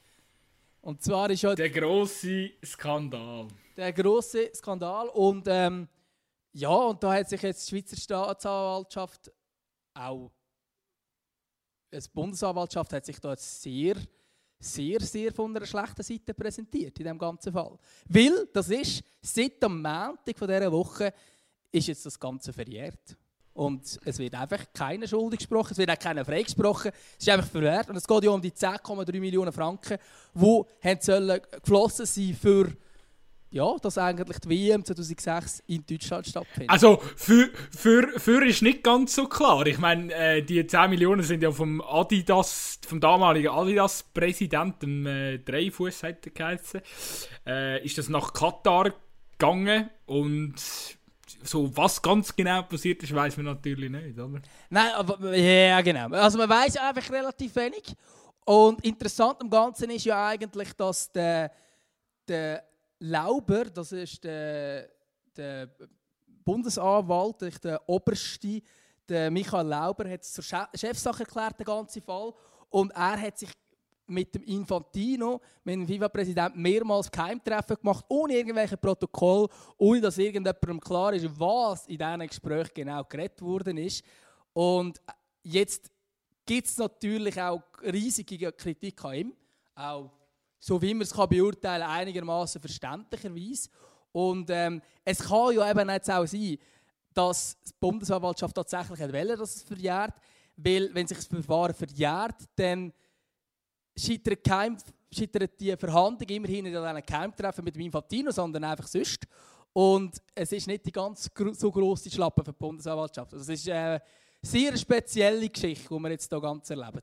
Und zwar ist ja der große Skandal. Der große Skandal und ähm, ja, und da hat sich jetzt die Schweizer Staatsanwaltschaft auch die Bundesanwaltschaft hat sich da jetzt sehr, sehr, sehr von einer schlechten Seite präsentiert in diesem ganzen Fall. Weil, das ist, seit am Montag von dieser Woche ist jetzt das Ganze verjährt. Und es wird einfach keiner schuldig gesprochen, es wird auch keiner freigesprochen. Es ist einfach verwehrt. Und es geht ja um die 10,3 Millionen Franken, die geflossen sind für ja, dass eigentlich die WM 2006 in Deutschland stattfindet. Also, für, für, für ist nicht ganz so klar. Ich meine, äh, die 10 Millionen sind ja vom Adidas, vom damaligen Adidas-Präsidenten, äh, Dreifuß hat er geheißen, äh, ist das nach Katar gegangen und so was ganz genau passiert ist, weiß man natürlich nicht, oder? Nein, aber ja, genau. Also man weiß einfach relativ wenig. Und interessant am Ganzen ist ja eigentlich, dass der, der Lauber, das ist der, der Bundesanwalt, der Oberste, der Michael Lauber, hat es zur Chefsache erklärt, den ganzen Fall. Und er hat sich mit dem Infantino, mit dem FIFA-Präsidenten, mehrmals Geheimtreffen gemacht, ohne irgendwelche Protokoll, ohne dass irgendjemandem klar ist, was in diesen Gesprächen genau geredet worden ist. Und jetzt gibt es natürlich auch riesige Kritik an ihm, auch so wie man es kann beurteilen kann, einigermaßen verständlicherweise. Und ähm, es kann ja eben jetzt auch sein, dass die Bundesanwaltschaft tatsächlich will, dass es verjährt, weil wenn sich das Verfahren verjährt, dann scheitert, kein, scheitert die Verhandlung immerhin nicht an einem Keimtreffen mit dem Infantino, sondern einfach sonst. Und es ist nicht die ganz so grosse Schlappe für die Bundesanwaltschaft. Also es ist eine sehr spezielle Geschichte, die wir jetzt hier ganz erleben.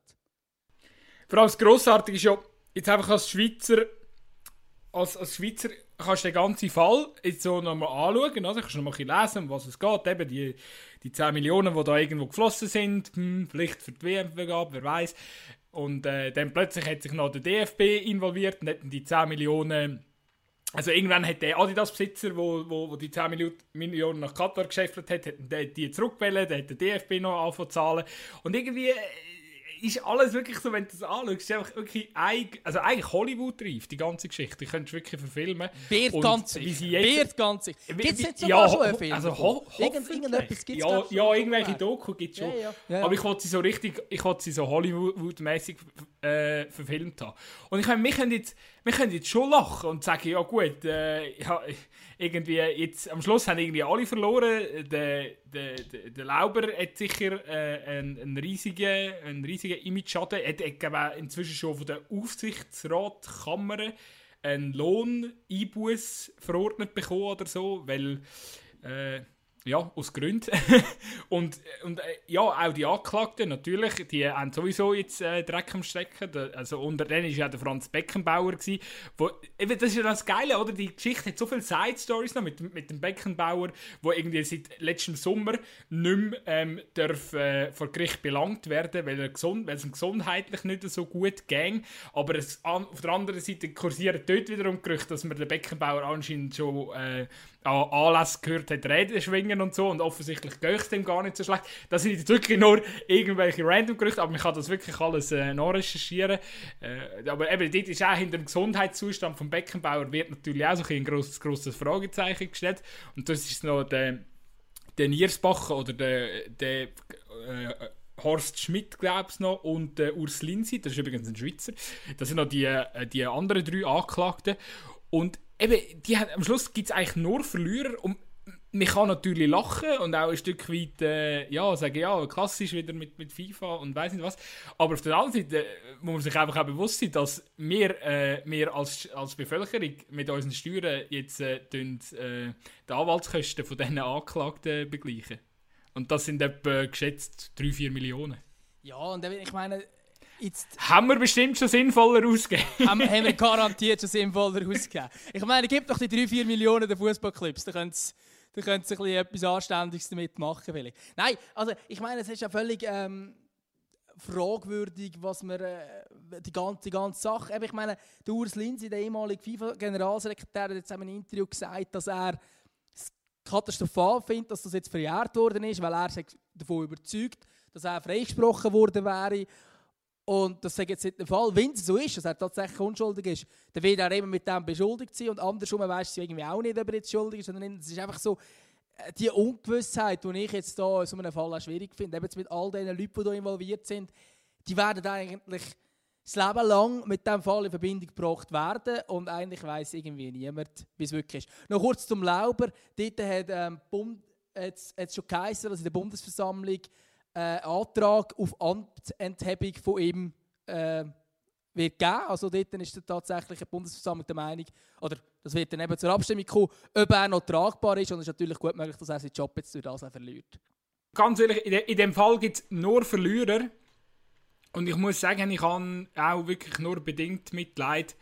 Vor allem das Grossartige ist ja, jetzt einfach als Schweizer, als, als Schweizer kannst du den ganzen Fall jetzt so nochmal anschauen, also kannst du noch mal lesen, um was es geht, eben die, die 10 Millionen, die da irgendwo geflossen sind, hm, vielleicht für die WM-Vergabe, wer weiß. Und äh, dann plötzlich hat sich noch der DFB involviert und hat die 10 Millionen also irgendwann hat der Adidas-Besitzer, wo, wo, wo die 10 Millionen nach Katar geschäftelt hat, hat die zurückgewählt, dann hat der DFB noch angefangen zu zahlen. Und irgendwie äh, ist alles wirklich so, wenn du das anschaust, ist einfach wirklich also eigentlich Hollywood-reif, die ganze Geschichte. Die könntest du wirklich verfilmen. Wird ganz sicher. Wird ganz sicher. Gibt es jetzt sogar ja, schon einen Film? Also ho Irgend, irgendetwas gibt es ja, ja, irgendwelche Doku gibt es schon. Ja, ja. Aber ich wollte sie so richtig, ich wollte sie so Hollywood-mäßig äh, verfilmt haben. Und ich meine, wir können jetzt, wir können jetzt schon lachen und sagen, ja gut, äh, ja, irgendwie jetzt, am Schluss haben irgendwie alle verloren. Der, der, der, der Lauber hat sicher äh, einen, einen riesigen, einen riesigen Image-Schaden. Er hat, hat inzwischen schon von der Aufsichtsratkammer einen Lohneinbuß verordnet bekommen oder so, weil äh, ja, aus Gründen. <laughs> und und äh, ja, auch die Anklagten natürlich, die haben sowieso jetzt äh, Dreck am Stecken. Also unter denen war ja der Franz Beckenbauer. Gewesen, wo, eben, das ist ja das Geile, oder? Die Geschichte hat so viele Side-Stories noch mit, dem- mit dem Beckenbauer, wo irgendwie seit letztem Sommer nicht mehr ähm, darf, äh, vor Gericht belangt werden, weil, er gesund, weil es ihm gesundheitlich nicht so gut ging. Aber es, an, auf der anderen Seite kursieren dort wiederum Gerüchte, dass man den Beckenbauer anscheinend schon äh, an Anlässen gehört hat, Reden schwingen und so. Und offensichtlich geht es dem gar nicht so schlecht. Das sind jetzt wirklich nur irgendwelche random Gerüchte, aber man kann das wirklich alles äh, nachrecherchieren. Äh, aber eben, dort ist auch hinter dem Gesundheitszustand vom Beckenbauer wird natürlich auch so ein, grosses, grosses Fragezeichen gestellt. Und das ist noch der, der Niersbach oder der, der äh, Horst Schmidt, glaube ich, noch, und äh, Urs Linsi, das ist übrigens ein Schweizer. Das sind noch die, äh, die anderen drei Angeklagten. Und eben, die haben, am Schluss gibt es eigentlich nur Verlierer. Und man kann natürlich lachen und auch ein Stück weit äh, ja, sagen, ja, klassisch wieder mit, mit FIFA und weiß nicht was. Aber auf der anderen Seite äh, muss man sich einfach auch bewusst sein, dass wir, äh, wir als, als Bevölkerung mit unseren Steuern jetzt äh, tun, äh, die Anwaltskosten von diesen Anklagten begleichen. Und das sind etwa geschätzt 3-4 Millionen. Ja, und ich meine, jetzt Haben wir bestimmt schon sinnvoller ausgegeben. haben, haben wir garantiert schon sinnvoller ausgegeben. Ich meine, gib doch die 3-4 Millionen den Fußballclubs, dann können sie können sie ein bisschen etwas Anständiges damit machen. Vielleicht. Nein, also ich meine, es ist ja völlig ähm, fragwürdig, was man äh, die, ganze, die ganze Sache. Eben, ich meine, der Urs Linsi, der ehemalige FIFA-Generalsekretär, hat jetzt in einem Interview gesagt, dass er es katastrophal findet, dass das jetzt verjährt worden ist, weil er sich davon überzeugt, dass er freigesprochen worden wäre. Und das sage jetzt nicht der Fall. Wenn es so ist, dass er tatsächlich unschuldig ist, dann wird er eben mit dem beschuldigt sein. Und andersrum weiß sie irgendwie auch nicht, ob er jetzt schuldig ist. Es ist einfach so, äh, die Ungewissheit, die ich jetzt da in so einem Fall auch schwierig finde, eben mit all den Leuten, die da involviert sind, die werden eigentlich das Leben lang mit diesem Fall in Verbindung gebracht werden und eigentlich weiß irgendwie niemand, wie es wirklich ist. Noch kurz zum Lauber. Dort hat ähm, schon geheißen, dass in der Bundesversammlung äh, Antrag auf Amtsenthebung von ihm äh, wird geben. Also dort ist dann tatsächlich eine Bundesversammlung der Meinung, oder das wird dann eben zur Abstimmung kommen, ob er noch tragbar ist und es ist natürlich gut möglich, dass er seinen Job jetzt durch das auch verliert. Ganz ehrlich, in, de, in dem Fall gibt es nur Verlierer. Und ich muss sagen, ich habe auch wirklich nur bedingt Mitleid.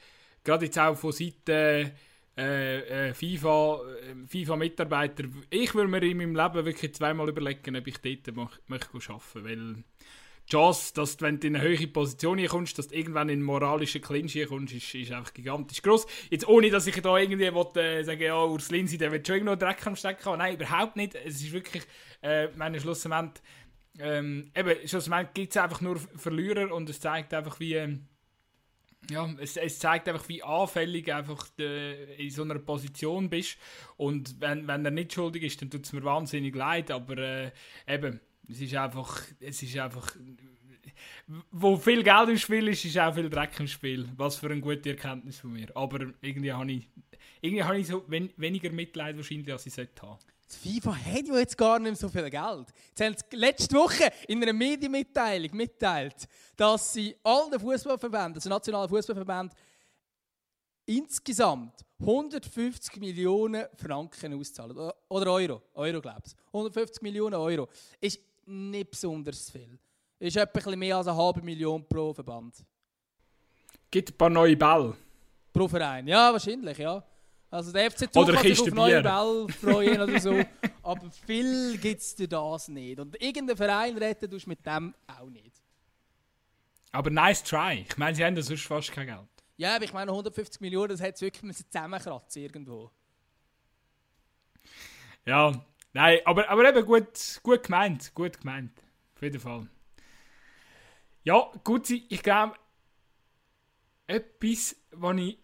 Gerade jetzt auch von Seiten äh, äh, FIFA, äh, FIFA-Mitarbeiter. Ich würde mir in meinem Leben wirklich zweimal überlegen, ob ich dort mach, möchte arbeiten Weil die Chance, dass du, wenn du in eine höhere Position kommst, dass du irgendwann in einen moralischen Clinch kommst, ist, ist einfach gigantisch groß. Jetzt ohne, dass ich da irgendwie will, äh, sagen ja, Urs Lindsay, der wird schon irgendwo Dreck am Stecken haben. Nein, überhaupt nicht. Es ist wirklich, äh, meine Schlussendlich, ähm, eben, schlussendlich gibt es einfach nur Verlierer und es zeigt einfach, wie, ähm, ja, es, es zeigt einfach, wie anfällig einfach de, in so einer Position bist. Und wenn, wenn er nicht schuldig ist, dann tut es mir wahnsinnig leid. Aber äh, eben, es ist einfach, es ist einfach, wo viel Geld im Spiel ist, ist auch viel Dreck im Spiel. Was für eine gute Erkenntnis von mir. Aber irgendwie habe ich, irgendwie habe ich so wen, weniger Mitleid wahrscheinlich, als ich sollte haben. Das FIFA hat ja jetzt gar nicht mehr so viel Geld. Jetzt haben sie letzte Woche in einer Medienmitteilung mitteilt, dass sie allen Fußballverbänden, also nationalen Fußballverbänden, insgesamt 150 Millionen Franken auszahlen. Oder Euro. Euro, glaube ich. 150 Millionen Euro. Ist nicht besonders viel. Ist etwa mehr als eine halbe Million pro Verband. Gibt ein paar neue Bälle. Pro Verein. Ja, wahrscheinlich, ja. Also der FC Zug Oder kann sich auf neue. Bälle freuen oder so. <laughs> Aber viel gibt es dir das nicht. Und irgendeinen Verein retten tust du mit dem auch nicht. Aber nice try. Ich meine, sie haben da sonst fast kein Geld. Ja, aber ich meine 150 Millionen, das hätte es wirklich müssen zusammenkratzen irgendwo. Ja, nein, aber, aber eben gut, gut gemeint. Gut gemeint. Auf jeden Fall. Ja, gut, ich glaube, etwas, was ich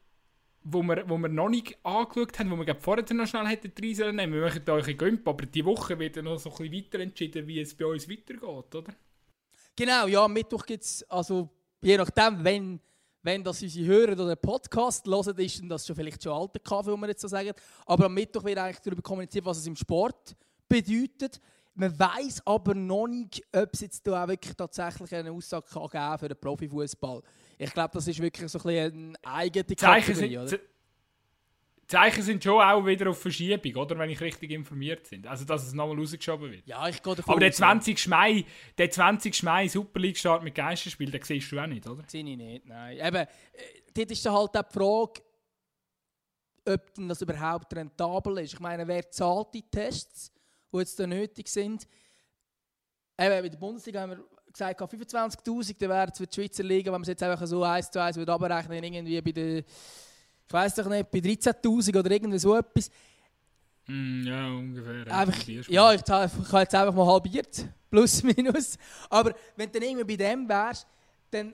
wo wir, wo wir noch nicht angeschaut haben, wo wir vorher noch schnell hätten rein sollen nehmen. Wir machen da ein bisschen aber die Woche wird dann noch so ein bisschen weiter entschieden, wie es bei uns weitergeht, oder? Genau, ja, Mittwoch gibt es, also je nachdem, wenn, wenn das unsere Hörer oder Podcast hören, ist das schon vielleicht schon alter Kaffee, wie man jetzt so sagen. Aber am Mittwoch wird eigentlich darüber kommuniziert, was es im Sport bedeutet. Man weiß aber noch nicht, ob es jetzt da auch wirklich tatsächlich eine Aussage kann geben für den Profifußball. Ich glaube, das ist wirklich so ein bisschen eine eigene Kategorie, Zeichen sind, Zeichen sind schon auch wieder auf Verschiebung, oder? Wenn ich richtig informiert bin. Also, dass es nochmal rausgeschoben wird. Ja, ich gehe davon Aber der 20. Mai, der 20. Mai Super League Start mit Geisterspiel, den siehst du auch nicht, oder? Sehe ich nicht, nein. Eben, äh, dort ist dann halt auch die Frage, ob das überhaupt rentabel ist. Ich meine, wer zahlt die Tests, die jetzt da nötig sind? Eben, bei der Bundesliga haben wir gesagt, 25'000, dann wäre es für die Schweizer Liga, wenn man es jetzt einfach so eins zu eins abrechnen irgendwie bei der ich weiß doch nicht, bei 13.000 oder irgendwie so etwas. Mm, ja, ungefähr. Einfach, ja, ich, ich habe jetzt einfach mal halbiert, <laughs> plus minus. Aber wenn du dann irgendwie bei dem wärst, dann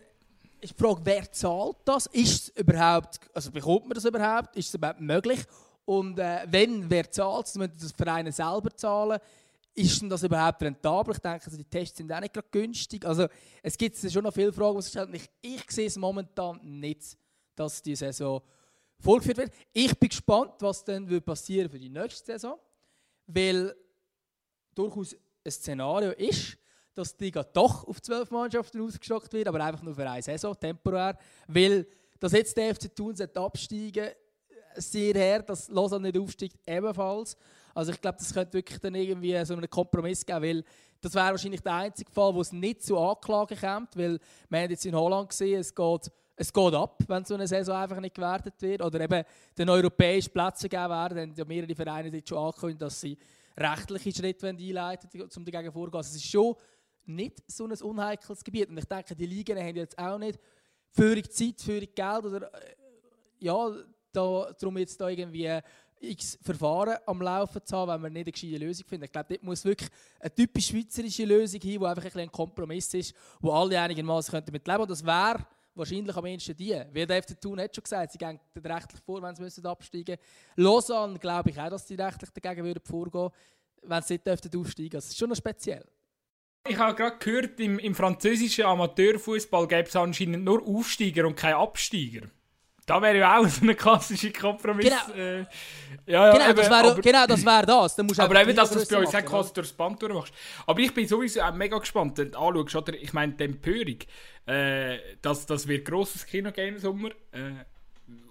ist die Frage, wer zahlt das? Ist es überhaupt, also bekommt man das überhaupt? Ist es überhaupt möglich? Und äh, wenn, wer zahlt es? Müssen das Vereine selber zahlen? Ist denn das überhaupt rentabel? Ich denke, also die Tests sind auch nicht gerade günstig. Also es gibt schon noch viele Fragen, die sich stellen. Ich, ich sehe es momentan nicht, dass die Saison vorgeführt wird. Ich bin gespannt, was dann passieren für die nächste Saison, weil durchaus ein Szenario ist, dass die Liga doch auf zwölf Mannschaften ausgestockt wird, aber einfach nur für eine Saison, temporär, weil das jetzt der FC Thun absteigen sehr her, dass Lausanne nicht aufsteigt, ebenfalls. Also ich glaube, das könnte wirklich dann irgendwie so einen Kompromiss geben, weil das wäre wahrscheinlich der einzige Fall, wo es nicht zu Anklagen kommt, weil wir haben jetzt in Holland gesehen, es geht es geht ab, wenn so eine Saison einfach nicht gewertet wird. Oder eben den europäischen Plätze gegeben werden. Dann haben mehrere Vereine jetzt schon angekündigt, dass sie rechtliche Schritte einleiten wollen, um dagegen vorzugehen. Also es ist schon nicht so ein unheikles Gebiet. Und ich denke, die Ligen haben jetzt auch nicht für Zeit, für Geld oder äh, ja, da, darum jetzt da irgendwie x Verfahren am Laufen zu haben, wenn man nicht eine gescheite Lösung findet. Ich glaube, dort muss wirklich eine typisch schweizerische Lösung hin, die einfach ein, ein Kompromiss ist, wo alle einigermaßen damit leben können. Und das wäre wahrscheinlich am ehesten die. Wie der FC Thun hat schon gesagt, sie gehen rechtlich vor, wenn sie müssen absteigen müssen. Lausanne glaube ich auch, dass sie rechtlich dagegen würden vorgehen wenn sie nicht aufsteigen dürften. Das ist schon noch speziell. Ich habe gerade gehört, im, im französischen Amateurfußball gäbe es anscheinend nur Aufsteiger und keine Absteiger. Da wäre ja auch so ein klassischer Kompromiss. Genau, äh, ja, ja, genau, eben, das wäre, aber, genau, das wäre das. Dann musst aber eben, dass du das bei uns auch quasi durchs Band durchmachst. Aber ich bin sowieso auch mega gespannt, wenn du anschaust, oder? ich meine, die Empörung, äh, das, das wird ein grosses Kino geben im Sommer. Äh,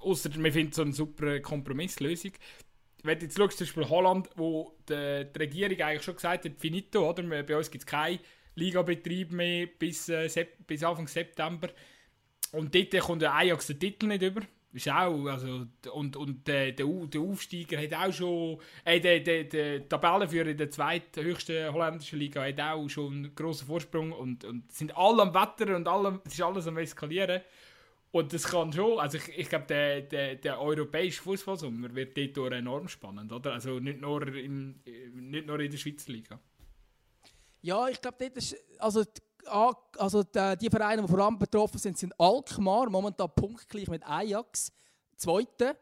Außer wir finden so eine super Kompromisslösung. Wenn du jetzt schaust, zum Beispiel Holland, wo die, die Regierung eigentlich schon gesagt hat, finito, oder? Bei uns gibt es keinen Ligabetrieb mehr bis, äh, bis Anfang September. Und dort kommt der Ajax den Titel nicht über. Ist auch, also, und, und der, der, der Aufsteiger hat auch schon, äh, der, der, der Tabellenführer in der zweithöchsten holländischen Liga hat auch schon einen grossen Vorsprung und, und sind alle am Wetter und alle, es ist alles am Eskalieren. Und das kann schon, also ich, ich glaube, der, der, der europäische Fußballsommer wird dort enorm spannend, oder? Also nicht nur in, nicht nur in der Schweizer Liga. Ja, ich glaube, dort ist, also also die, Vereine, die vor allem betroffen sind, sind Alkmaar, momentan punktgleich mit Ajax, Zweite.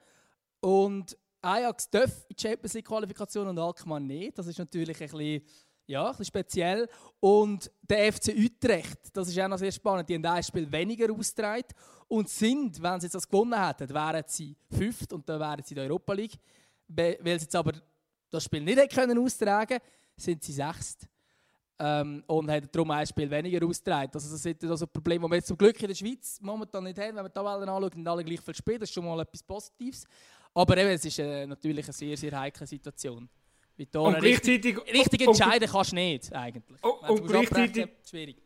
Und Ajax darf in die Champions League Qualifikation und Alkmaar nicht. Das ist natürlich ein bisschen, ja, ein bisschen speziell. Und der FC Utrecht, das ist auch noch sehr spannend, die haben ein Spiel weniger ausgetragen und sind, wenn sie jetzt das gewonnen hätten, wären sie fünft und dann wären sie in der Europa League. Weil sie jetzt aber das Spiel nicht können austragen sind sie sechst ähm, und hat darum ein Spiel weniger ausgetragen. Also das sind also Probleme, die wir jetzt zum Glück in der Schweiz momentan nicht haben. Wenn wir die Tabellen anschauen, sind alle gleich viel spielen. Das ist schon mal etwas Positives. Aber eben, es ist äh, natürlich eine sehr, sehr heikle Situation. und gleichzeitig... Richtig, richtig entscheiden kannst du nicht, eigentlich. Und, und gleichzeitig... Schwierig.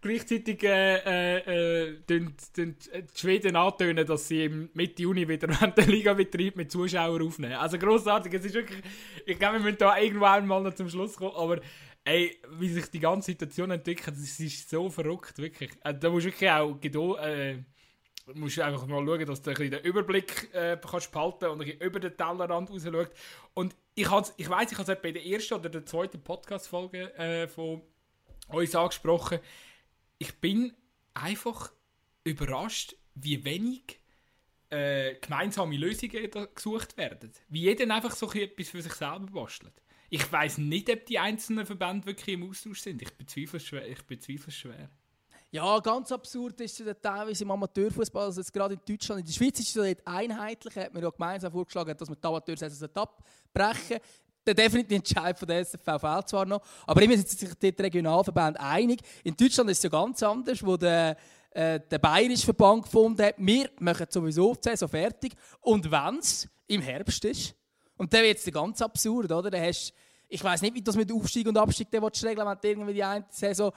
Gleichzeitig äh, äh, äh die Schweden antönen, dass sie im Mitte Juni wieder <laughs> den Liga-Betrieb mit Zuschauern aufnehmen. Also grossartig, es ist wirklich... Ich glaube, wir müssen da irgendwann mal noch zum Schluss kommen, aber Ey, wie sich die ganze Situation entwickelt, das ist so verrückt, wirklich. Äh, da musst du wirklich auch Geduld, äh, musst einfach mal schauen, dass du ein den Überblick äh, kannst behalten und ein über den Tellerrand raus schaust. Und ich, ich weiss, ich habe es bei der ersten oder der zweiten Podcast-Folge äh, von uns angesprochen. Ich bin einfach überrascht, wie wenig äh, gemeinsame Lösungen gesucht werden. Wie jeder einfach so etwas für sich selber bastelt. Ich weiß nicht, ob die einzelnen Verbände wirklich im Austausch sind. Ich bezweifle schwer. Ich bezweifle schwer. Ja, ganz absurd ist es teilweise im Amateurfußball, also gerade in Deutschland. In der Schweiz ist es nicht einheitlich, hat man ja gemeinsam vorgeschlagen, dass man die Amateursaison abbrechen der definitive Entscheid von der SFV fehlt zwar noch, aber immer sind sich die Regionalverbände einig. In Deutschland ist es ja ganz anders, wo der, äh, der Bayerische Verband gefunden hat, wir machen sowieso die Saison fertig und wenn es im Herbst ist, und dann wird es ganz absurd, oder? Dann hast, ich weiß nicht, wie das mit Aufstieg und Abstieg regeln wenn du irgendwie die eine Saison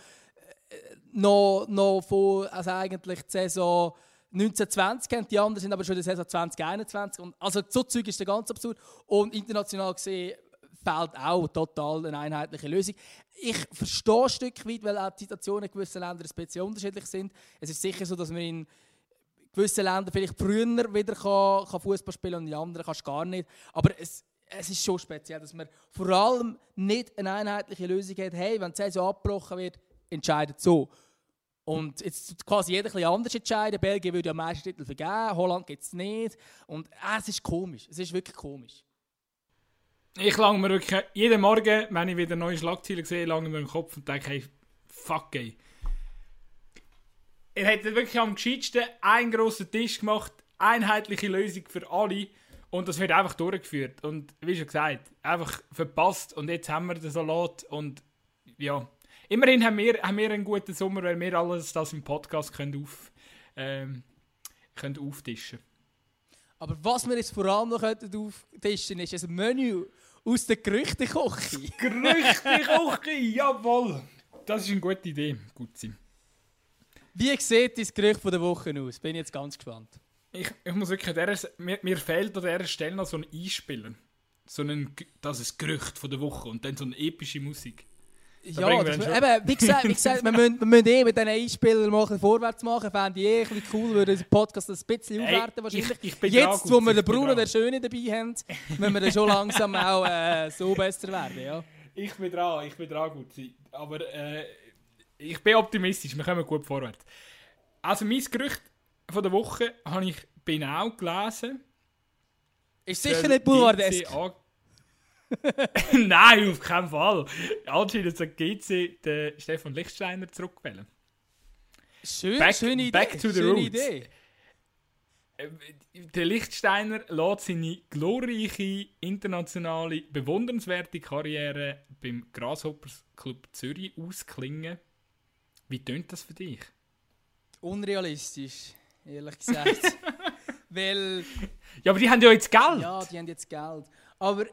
noch, noch von, also eigentlich die Saison 1920 haben, die anderen sind aber schon in der Saison 2021. Und also so Zeug ist ganz absurd. Und international gesehen fehlt auch total eine einheitliche Lösung. Ich verstehe ein Stück weit, weil auch die Situationen in gewissen Ländern ein bisschen unterschiedlich sind. Es ist sicher so, dass man in gewissen Ländern vielleicht früher wieder kann, kann Fußball spielen und in anderen kannst du gar nicht. Aber es, es ist schon speziell, dass man vor allem nicht eine einheitliche Lösung hat. Hey, wenn die Saison abgebrochen wird, entscheidet so. Und jetzt quasi jeder ein anders entscheiden. Belgien würde ja meisten Titel vergeben, Holland gibt es nicht. Und äh, es ist komisch. Es ist wirklich komisch. Ich lange mir wirklich jeden Morgen, wenn ich wieder neue Schlagzeilen sehe, lange mir im Kopf und denke, hey, fuck ey. Er hätte wirklich am gescheitsten einen grossen Tisch gemacht, einheitliche Lösung für alle und das wird einfach durchgeführt. Und wie schon gesagt, einfach verpasst und jetzt haben wir den Salat und ja, Immerhin haben wir, haben wir einen guten Sommer, weil wir alles das im Podcast können, auf, ähm, können auftischen Aber was wir jetzt vor allem noch auftischen können, ist ein Menü aus der Gerüchteküche. Gerüchteküche, <laughs> jawohl! Das ist eine gute Idee, gut sein. Wie sieht dein Gerücht von der Woche aus? Bin jetzt ganz gespannt. Ich, ich muss wirklich, der, mir, mir fehlt an dieser Stelle noch so ein Einspieler. So ein, das ist Gerücht von der Woche und dann so eine epische Musik. Ja, das, eben, wie gesagt, wie gesagt wir, müssen, wir müssen eh mit diesen Einspielern machen, vorwärts machen. Fände ich eh ein cool, würde unser Podcast ein bisschen aufwerten wahrscheinlich. Ich, ich Jetzt, wo wir den Bruno, der Schöne, dabei haben, müssen wir dann schon langsam auch äh, so besser werden, ja. Ich bin dran, ich bin dran gut. Aber äh, ich bin optimistisch, wir kommen gut vorwärts. Also mein Gerücht von der Woche habe ich genau gelesen. Ist sicher nicht Boulevardesk. <laughs> Nein, auf keinen Fall. Anscheinend sagt GC den Stefan Lichtsteiner zurückwählen. Schön, back, schöne Idee. Back to the schöne roots. Idee. Der Lichtsteiner lässt seine glorreiche, internationale, bewundernswerte Karriere beim Grasshoppers Club Zürich ausklingen. Wie tönt das für dich? Unrealistisch, ehrlich gesagt. <laughs> Weil. Ja, aber die haben ja jetzt Geld. Ja, die haben jetzt Geld. Aber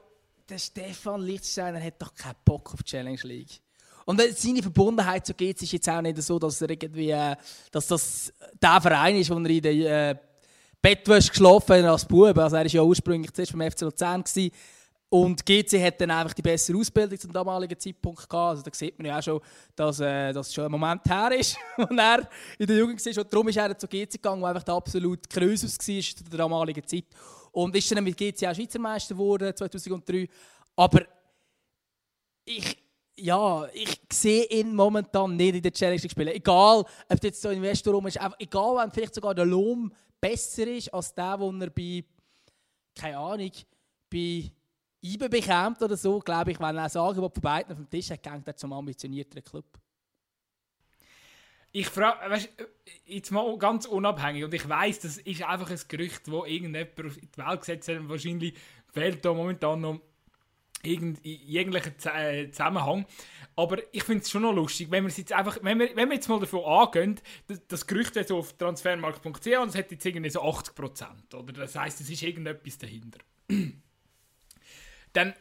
der Stefan Lichtsteiner hat doch keinen Bock auf die Challenge League. Und seine Verbundenheit zu GC ist jetzt auch nicht so, dass er irgendwie, äh, dass das der Verein ist, wo er in der äh, Bettwäsche geschlafen hat als Bub. Also er war ja ursprünglich zuerst beim FC Luzern gewesen. Und GC hat dann einfach die bessere Ausbildung zum damaligen Zeitpunkt gehabt. Also da sieht man ja auch schon, dass äh, das schon ein Moment her ist, <laughs> und er in der Jugend war. Und darum ist er zu GC gegangen, wo einfach der absolut Krösus war zu der damaligen Zeit. Und ist dann mit GC auch Schweizer Meister geworden 2003. Aber ich, ja, ich sehe ihn momentan nicht in der Challenge spielen. Egal, ob jetzt so Investor rum ist, egal, wenn vielleicht sogar der Lohn besser ist als der, den er bei, keine Ahnung, bei IBE bekommt oder so, glaube ich, wenn er ein Angebot von beiden auf dem Tisch hat, geht zum ambitionierteren Club. Ich frage, weißt, jetzt mal ganz unabhängig, und ich weiß, das ist einfach ein Gerücht, das irgendjemand in die Welt gesetzt hat, wahrscheinlich fehlt da momentan noch irgendein äh, Zusammenhang. Aber ich finde es schon noch lustig, wenn wir jetzt einfach, wenn wir, wenn wir jetzt mal davon angehen, das, Gerücht ist auf transfermarkt.ch und es hat jetzt irgendwie so 80%, oder? Das heisst, es ist irgendetwas dahinter. Dann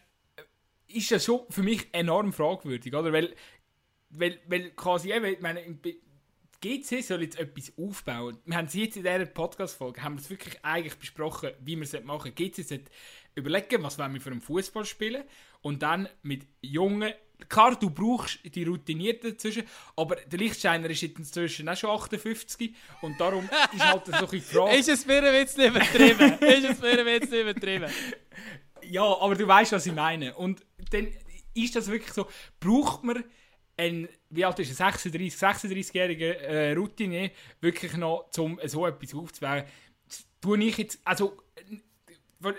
ist das schon für mich enorm fragwürdig, oder? Weil, weil, weil quasi, ich meine, GC soll jetzt etwas aufbauen. Wir haben es jetzt in dieser Podcast-Folge haben wir es wirklich eigentlich besprochen, wie wir es machen GC sollte überlegen, was wollen wir für einen Fußball spielen und dann mit jungen Klar, du brauchst die Routinierten dazwischen, aber der Lichtscheiner ist jetzt inzwischen auch schon 58 und darum ist halt so ein die <laughs> Frage... ist es mir ein bisschen übertrieben? ist es mir ein bisschen übertrieben? <laughs> Ja, aber du weißt, was ich meine. Und dann ist das wirklich so, braucht man ein, wie alt ist er, 36, 36-jähriger äh, Routine wirklich noch zum so etwas aufzubauen, tue ich jetzt, also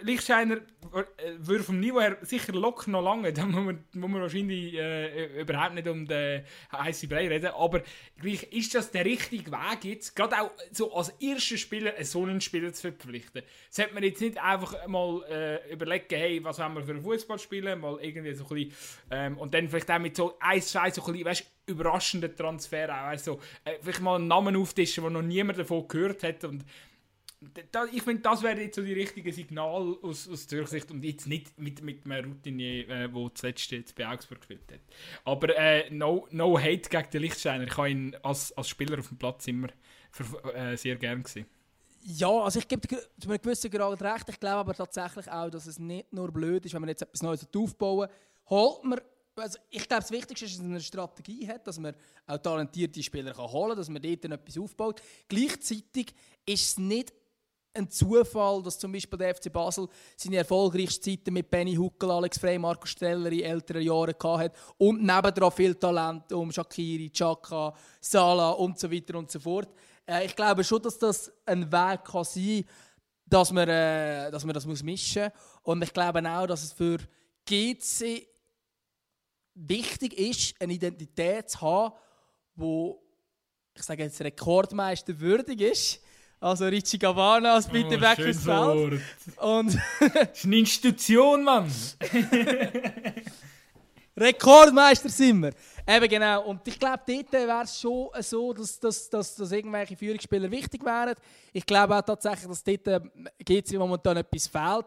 Lichtscheiner äh, würde vom Niveau her sicher locker noch lange, <laughs> da muss man, muss man wahrscheinlich äh, überhaupt nicht um den heißen Brei reden, aber gleich ist das der richtige Weg jetzt, gerade auch so als erster Spieler so einen Spieler zu verpflichten. Sollte man jetzt nicht einfach mal äh, überlegen, hey, was wollen wir für einen Fußball spielen, mal irgendwie so ein bisschen, ähm, und dann vielleicht auch mit so ein, zwei so ein bisschen, weißt, überraschenden Transfer auch, also, äh, vielleicht mal einen Namen auftischen, wo noch niemand davon gehört hat und ich finde, das wäre jetzt so die richtige Signal aus, aus Zürich Sicht und jetzt nicht mit, mit einem Routinier, äh, der zuletzt jetzt bei Augsburg gespielt hat. Aber äh, no, no hate gegen den Lichtsteiner. Ich habe ihn als, als Spieler auf dem Platz immer für, äh, sehr gern gesehen. Ja, also ich gebe zu einem gewissen Grad recht. Ich glaube aber tatsächlich auch, dass es nicht nur blöd ist, wenn man jetzt etwas Neues aufbauen holt man also ich glaube, das Wichtigste ist, dass man eine Strategie hat, dass man auch talentierte Spieler kann holen kann, dass man dort etwas aufbaut. Gleichzeitig ist es nicht ein Zufall, dass zum Beispiel der FC Basel seine erfolgreichsten Zeiten mit Benny Huckel, Alex Frey, Marco Streller in älteren Jahren hatte und nebendran viel Talent um Shakiri, Chaka, Salah und so weiter und so fort. Äh, ich glaube schon, dass das ein Weg kann sein dass man, äh, dass man das muss mischen muss. Und ich glaube auch, dass es für GC wichtig ist, eine Identität zu haben, die, ich sage jetzt, Rekordmeister würdig ist also Richie Gavana als bitte oh, weg ins Feld. Und <laughs> das ist eine Institution, Mann. <laughs> Rekordmeister sind wir. Eben genau. Und ich glaube, dort wäre es schon so, dass, dass, dass, dass irgendwelche Führungsspieler wichtig wären. Ich glaube auch tatsächlich, dass dort äh, GC momentan etwas fehlt.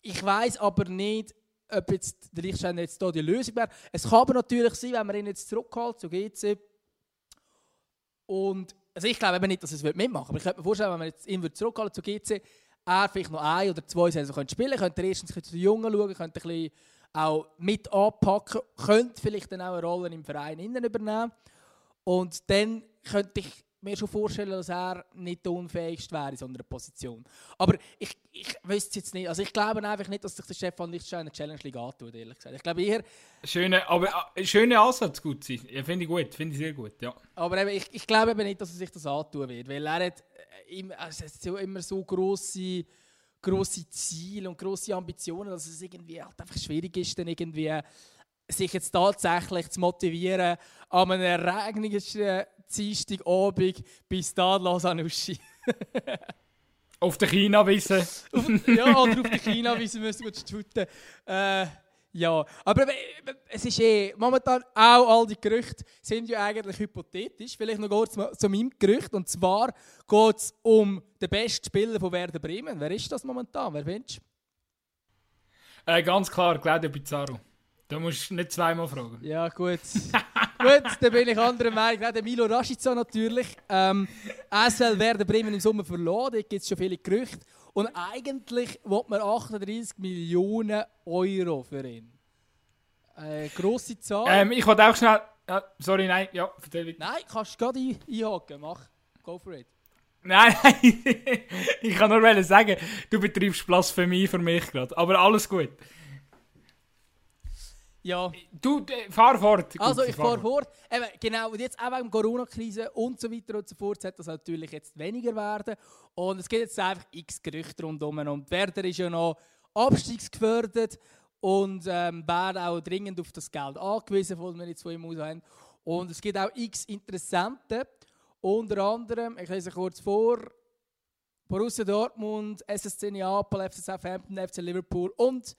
Ich weiß aber nicht, ob jetzt der Lichtschein jetzt hier die Lösung wäre. Es kann aber natürlich sein, wenn man ihn jetzt zurückholt zu GC und also ich glaube eben nicht, dass es mitmachen wird. Aber ich könnte mir vorstellen, wenn man jetzt ihn zurückhalten zu GC, er vielleicht noch ein oder zwei Saison könnte spielen könnte, er erstens zu den Jungen schauen, könnte ein bisschen auch mit anpacken, könnte vielleicht dann auch eine Rolle im Verein innen übernehmen. Und dann könnte ich mir schon vorstellen, dass er nicht der unfähigste wäre in so einer Position. Aber ich, ich wüsste jetzt nicht. Also ich glaube einfach nicht, dass sich der Stefan Lichtstein eine Challenge League antut, ehrlich gesagt. Ich glaube eher... Schöne, aber äh, schöne Ansatz, gut sein. Finde ich gut, finde ich sehr gut, ja. Aber eben, ich, ich glaube eben nicht, dass er sich das antun wird, weil er hat, äh, immer, also es so immer so grosse grosse Ziele und grosse Ambitionen, dass es irgendwie halt einfach schwierig ist, dann irgendwie sich jetzt tatsächlich zu motivieren, an einem regnerischen Dienstagabend bei Stade Sanussi. auf der China-Wiese. <laughs> ja, oder auf der China-Wiese müssen wir shooten. Äh, ja, aber es ist eh, momentan auch all die Gerüchte sind ja eigentlich hypothetisch. Vielleicht noch kurz zu meinem Gerücht. Und zwar geht es um den besten Spieler von Werder Bremen. Wer ist das momentan? Wer findest du? Äh, ganz klar, Claudio Pizarro. Da musst du nicht zweimal fragen. Ja, gut. <laughs> gut, dann bin ich anderer Meinung. Der Milo Rashica natürlich. Ähm, SL werden Bremen im Sommer verloren. Da gibt es schon viele Gerüchte. Und eigentlich will man 38 Millionen Euro für ihn. Eine grosse Zahl. Ähm, ich wollte auch schnell. Sorry, nein, ja, erzähl Nein, kannst du gerade einhaken. Mach. Go for it. Nein, nein. <laughs> ich kann nur sagen, du betreibst Blasphemie für mich gerade. Aber alles gut. Ja. Du, fahr fort. Also, ich fahre fort. Eben, genau, und jetzt auch wegen Corona-Krise und so weiter und so fort, sollte das natürlich jetzt weniger werden. Und es gibt jetzt einfach x Gerüchte rundherum. Und Werder ist ja noch abstiegsgefördert und ähm, wäre auch dringend auf das Geld angewiesen, was wir jetzt von ihm aus haben. Und es gibt auch x Interessenten. Unter anderem, ich lese kurz vor, Borussia Dortmund, SSC Neapel, FC Southampton, FC Liverpool und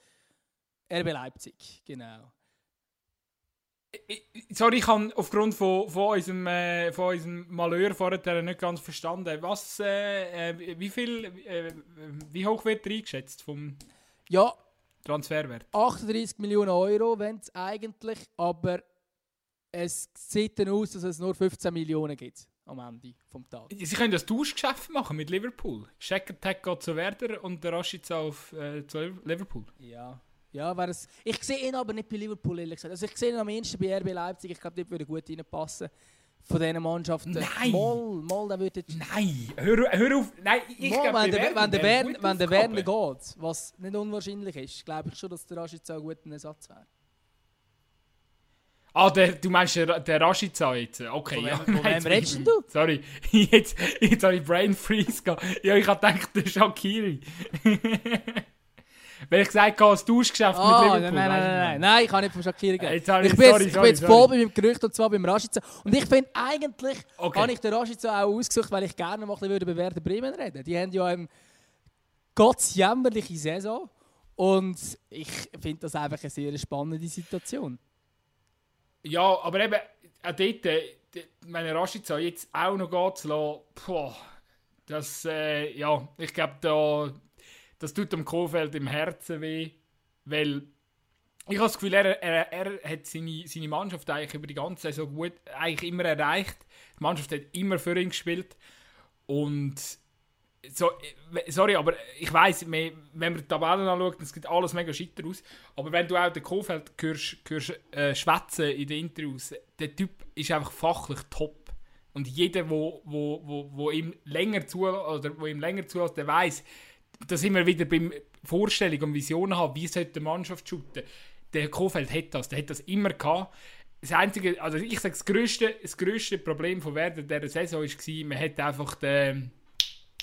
RB Leipzig, genau. Sorry, ich habe aufgrund von, von, unserem, äh, von unserem Malheur vorher nicht ganz verstanden. Was, äh, äh, wie viel, äh, wie hoch wird er eingeschätzt vom ja, Transferwert? 38 Millionen Euro, wenn es eigentlich, aber es sieht dann aus, dass es nur 15 Millionen gibt am Ende vom Tag. Sie können das Tauschgeschäft machen mit Liverpool. Shaker-Tag geht zu Werder und der Rashica auf äh, zu Liverpool. Ja. Ja, wäre es. Ich sehe ihn aber nicht bei Liverpool, ehrlich gesagt. Also ich sehe ihn am ehesten bei RB Leipzig. Ich glaube, dort würde gut reinpassen. Von diesen Mannschaften. Nein! Moll, Moll, der würde jetzt... Nein! Hör, hör auf! Nein, ich glaube, wenn, der, wenn, der Werner, wenn der Werner geht, was nicht unwahrscheinlich ist, glaube ich schon, dass der Rashica ein guter Ersatz wäre. Ah, der, du meinst der, der Rashica jetzt? Okay, Von ja. wem- von wem redest du? Sorry, <laughs> jetzt, jetzt habe ich Brain Freeze gehabt. Ja, ich habe gedacht, der Shakiri. <laughs> Weil ich gesagt habe, das Tauschgeschäft Ah, mit nein, Liverpool. nein, nein, nein, nein, nein, ich kann nicht von reden. habe Ich bin, sorry, jetzt, ich bin jetzt voll bei meinem Gerücht und zwar beim Rashica. Und ich finde eigentlich, Okay. habe ich den Rashica auch ausgesucht, weil ich gerne mal ein bisschen über Werder Bremen reden Die haben ja eine ganz jämmerliche Saison und ich finde das einfach eine sehr spannende Situation. Ja, aber eben, auch dort, äh, meine Rashica jetzt auch noch gehen zu lassen, boah, das, äh, ja, ich glaube, da, das tut dem Kohfeldt im Herzen weh, weil ich habe das Gefühl, er, er, er hat seine, seine Mannschaft eigentlich über die ganze Saison gut, eigentlich immer erreicht. Die Mannschaft hat immer für ihn gespielt und so, sorry, aber ich weiß, wenn man die Tabellen anschaut, es sieht alles mega schitter aus. Aber wenn du auch den Kofeld hörst, hörst äh, schwätzen in den Interviews, der Typ ist einfach fachlich top. Und jeder, wo, wo, wo, wo ihm länger zu oder wo ihm länger zulässt, der weiß, da sind wir wieder beim Vorstellung und Visionen haben, wie sollte die Mannschaft shooten. Der Kofeld hat das, der hat das immer gehabt. Das einzige, also ich sage, das grösste, das grösste Problem von Werder dieser Saison war, man hat einfach den,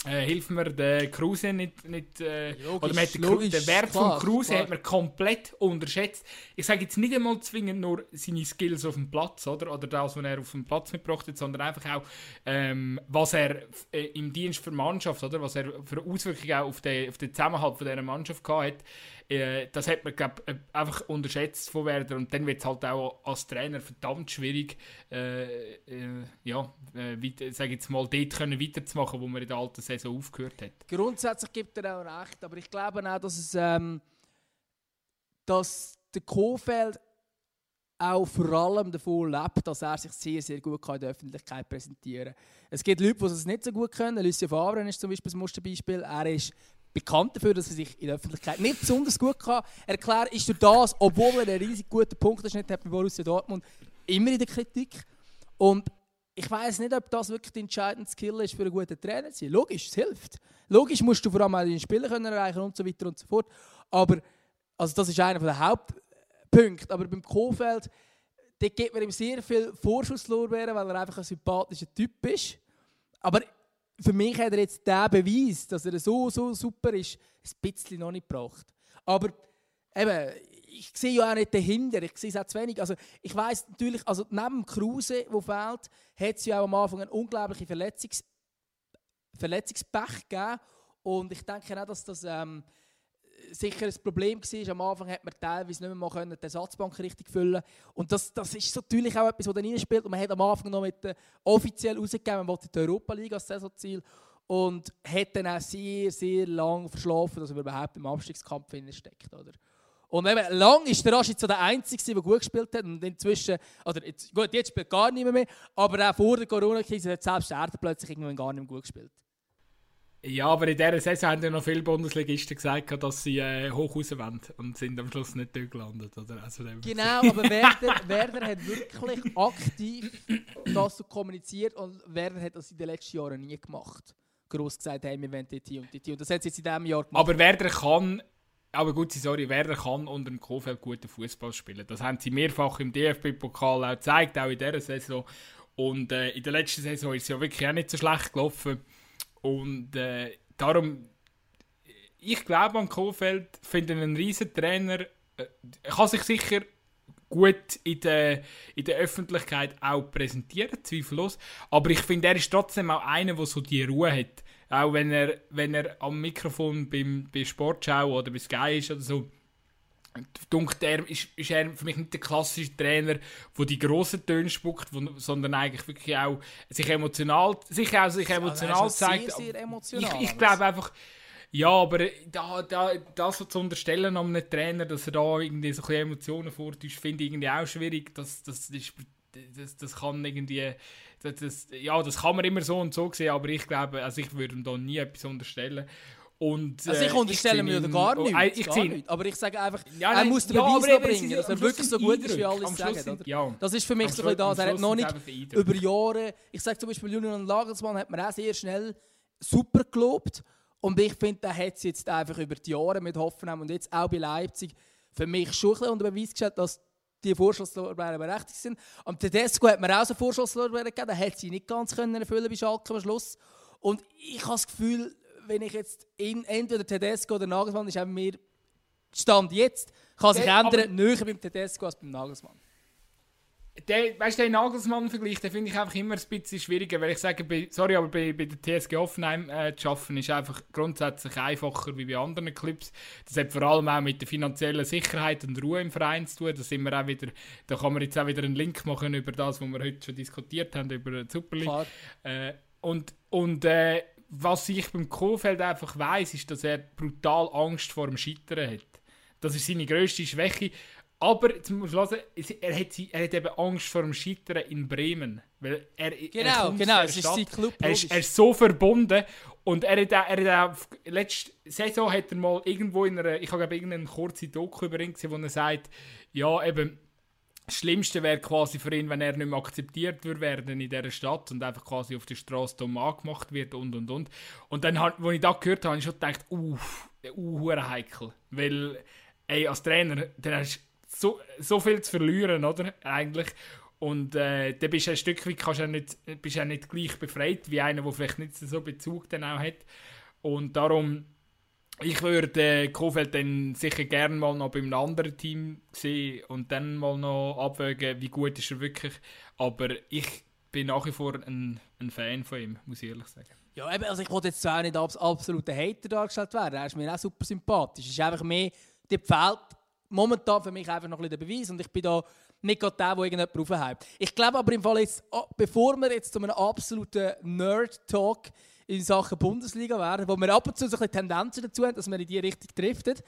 äh, hilf mir, den Kruse nicht, nicht äh, Logisch, oder man hat den, logisch, den Wert klar, von Kruse klar. hat man komplett unterschätzt. Ich sage jetzt nicht einmal zwingend nur seine Skills auf dem Platz, oder, oder das, was er auf dem Platz mitgebracht hat, sondern einfach auch, ähm, was er äh, im Dienst für Mannschaft, oder, was er für Auswirkungen auch auf den, auf den Zusammenhalt von dieser Mannschaft gehabt hat. Äh, das hat man, glaub, äh, einfach unterschätzt von Werder und dann wird es halt auch als Trainer verdammt schwierig, äh, äh, ja, äh, sag jetzt mal, dort können weiterzumachen, wo man in der alten Saison aufgehört hat. Grundsätzlich gibt er auch recht, aber ich glaube auch, dass es ähm, dass der Kofeld auch vor allem davon lebt, dass er sich sehr, sehr gut in der Öffentlichkeit präsentieren kann. Es gibt Leute, die es nicht so gut können. Lucien Favre ist zum Beispiel das Musterbeispiel. Er ist bekannt dafür, dass er sich in der Öffentlichkeit nicht besonders gut kann erklären ist durch das, obwohl er einen riesig guten Punkteschnitt hat bei Borussia Dortmund, immer in der Kritik. Und ich weiß nicht, ob das wirklich der entscheidende Skill ist für einen guten Trainer zu sein. Logisch, es hilft. Logisch musst du vor allem auch deine Spieler erreichen und so weiter und so fort. Aber also das ist einer der Hauptpunkte. Aber beim Kofeld, dort gibt man ihm sehr viel Vorschusslorbeeren, weil er einfach ein sympathischer Typ ist. Aber für mich hat er jetzt den Beweis, dass er so, so super ist, ein bisschen noch nicht gebracht. Aber eben, ich sehe ja auch nicht dahinter, ich sehe es auch zu wenig. Also ich weiß natürlich, also neben Kruse, der fehlt, hat es ja auch am Anfang eine unglaubliche Verletzungs Verletzungspech gegeben. Und ich denke auch, dass das ähm, sicher ein Problem war. Am Anfang hat man teilweise nicht mehr die Ersatzbank richtig füllen Und das, das ist natürlich auch etwas, das dann reinspielt. Und man hat am Anfang noch mit äh, offiziell rausgegeben, man wollte die Europa League als Saisonziel. Und hat dann auch sehr, sehr lang verschlafen, dass er überhaupt im Abstiegskampf steckt. Oder? Und eben, lang ist der Rashid so der Einzige, der gut gespielt hat. Und inzwischen, oder jetzt, gut, jetzt spielt gar niemand mehr, aber auch vor der Corona-Krise hat selbst er plötzlich irgendwann gar nicht mehr gut gespielt. Ja, aber in dieser Saison haben ja noch viele Bundesligisten gesagt, dass sie äh, hoch raus wollen und sind am Schluss nicht dort gelandet. Oder? Also, Genau, aber Werder, <laughs> Werder hat wirklich aktiv das so kommuniziert und Werder hat das in den letzten Jahren nie gemacht. Gross gesagt, hey, wir wollen hier und hier. Und das hat sie jetzt in diesem Jahr gemacht. Aber Werder kann, aber gut, sorry, Werder kann unter dem Kofeld guten Fußball spielen. Das haben sie mehrfach im DFB-Pokal auch gezeigt, auch in dieser Saison. Und äh, in der letzten Saison ist es ja wirklich auch nicht so schlecht gelaufen. Und äh, darum, ich glaube an Kofeld, finde einen riesen Trainer. Äh, kann sich sicher gut in der, in der Öffentlichkeit auch präsentieren, zweifellos. Aber ich finde, er ist trotzdem auch einer, der so die Ruhe hat. Auch wenn er, wenn er am Mikrofon beim, bei Sportschau oder bei Sky ist oder so, dunkt er, ist, ist er für mich nicht der klassische Trainer, der die grossen Töne spuckt, wo, sondern eigentlich wirklich auch sich emotional, sich auch sich emotional Also er ist zeigt. sehr, sehr emotional, Ich, ich glaube einfach, ja, aber da, da, das so zu unterstellen an einem Trainer, dass er da irgendwie so ein bisschen Emotionen vortäuscht, finde ich irgendwie auch schwierig. Das, das, ist, das, das kann irgendwie, das, das, ja, das kann man immer so und so sehen, aber ich glaube, also ich würde ihm da nie etwas unterstellen. Und, Also ich äh, unterstelle mir gar oh, nichts, äh, ich gar nichts. Aber ich sage einfach, Ja, er nein, muss den ja, Beweis noch bringen, dass er wirklich so gut ist, wie alle Am sagen. Sind- ja. Das ist für mich Am so ein das. Er hat noch nicht über Jahre, ich sage zum Beispiel Julian Nagelsmann hat mir auch sehr schnell super gelobt. Und ich finde, er hat es jetzt einfach über die Jahre mit Hoffenheim und jetzt auch bei Leipzig für mich schon ein bisschen unter Beweis gestellt, dass die Vorschusslorbeeren berechtigt sind. Am Tedesco hat man auch so Vorschusslorbeeren gegeben, da hat sie nicht ganz können erfüllen bei Schalke am Schluss. Und ich habe das Gefühl, wenn ich jetzt in, entweder Tedesco oder Nagelsmann ist, haben wir Stand jetzt, kann sich Ja, ändern, näher beim Tedesco als beim Nagelsmann. Der, weißt du, den Nagelsmann-Vergleich, den finde ich einfach immer ein bisschen schwieriger, weil ich sage, bei, sorry, aber bei, bei der TSG Offenheim äh, zu arbeiten ist einfach grundsätzlich einfacher wie bei anderen Clubs. Das hat vor allem auch mit der finanziellen Sicherheit und Ruhe im Verein zu tun. Da, sind wir auch wieder, da kann man jetzt auch wieder einen Link machen über das, was wir heute schon diskutiert haben, über die Super League. Äh, und und äh, was ich beim Kohfeldt einfach weiß, ist, dass er brutal Angst vor dem Scheitern hat. Das ist seine grösste Schwäche. Aber jetzt muss man hören, er hat, er hat eben Angst vor dem Scheitern in Bremen. Weil er, er Genau, kommt genau, der es ist sein Club, Er ist, er ist so verbunden und er hat, auch- er hat auch, letzte Saison hat er mal irgendwo in einer, ich habe glaube irgendeine kurze Doku über ihn gesehen, wo er sagt, ja eben, Schlimmste wäre quasi für ihn, wenn er nicht mehr akzeptiert würde werden in dieser Stadt und einfach quasi auf der Straße dumm angemacht wird und und und. Und dann, als ich das gehört habe, habe ich schon gedacht, uff, uh, heikel. Weil, ey, als Trainer, dann hast du so, so viel zu verlieren, oder? Eigentlich. Und äh, dann bist du ein Stück weit kannst du nicht, bist du nicht gleich befreit wie einer, der vielleicht nicht so Bezug dann auch hat. Und darum, ich würde äh, Kofeld dann sicher gerne mal noch bei einem anderen Team sehen und dann mal noch abwägen, wie gut ist er wirklich. Aber ich bin nach wie vor ein, ein Fan von ihm, muss ich ehrlich sagen. Ja, eben, also ich wollte jetzt zwar nicht als absoluter Hater dargestellt werden, er ist mir auch super sympathisch. Es ist einfach mehr, dir fehlt momentan für mich einfach noch ein bisschen der Beweis und ich bin da nicht gerade der, der irgendjemand raufhält. Ich glaube aber im Fall jetzt, ah, bevor wir jetzt zu einem absoluten Nerd-Talk in Sachen Bundesliga werden, wo wir ab und zu so ein Tendenzen dazu haben, dass wir in die Richtung driftet,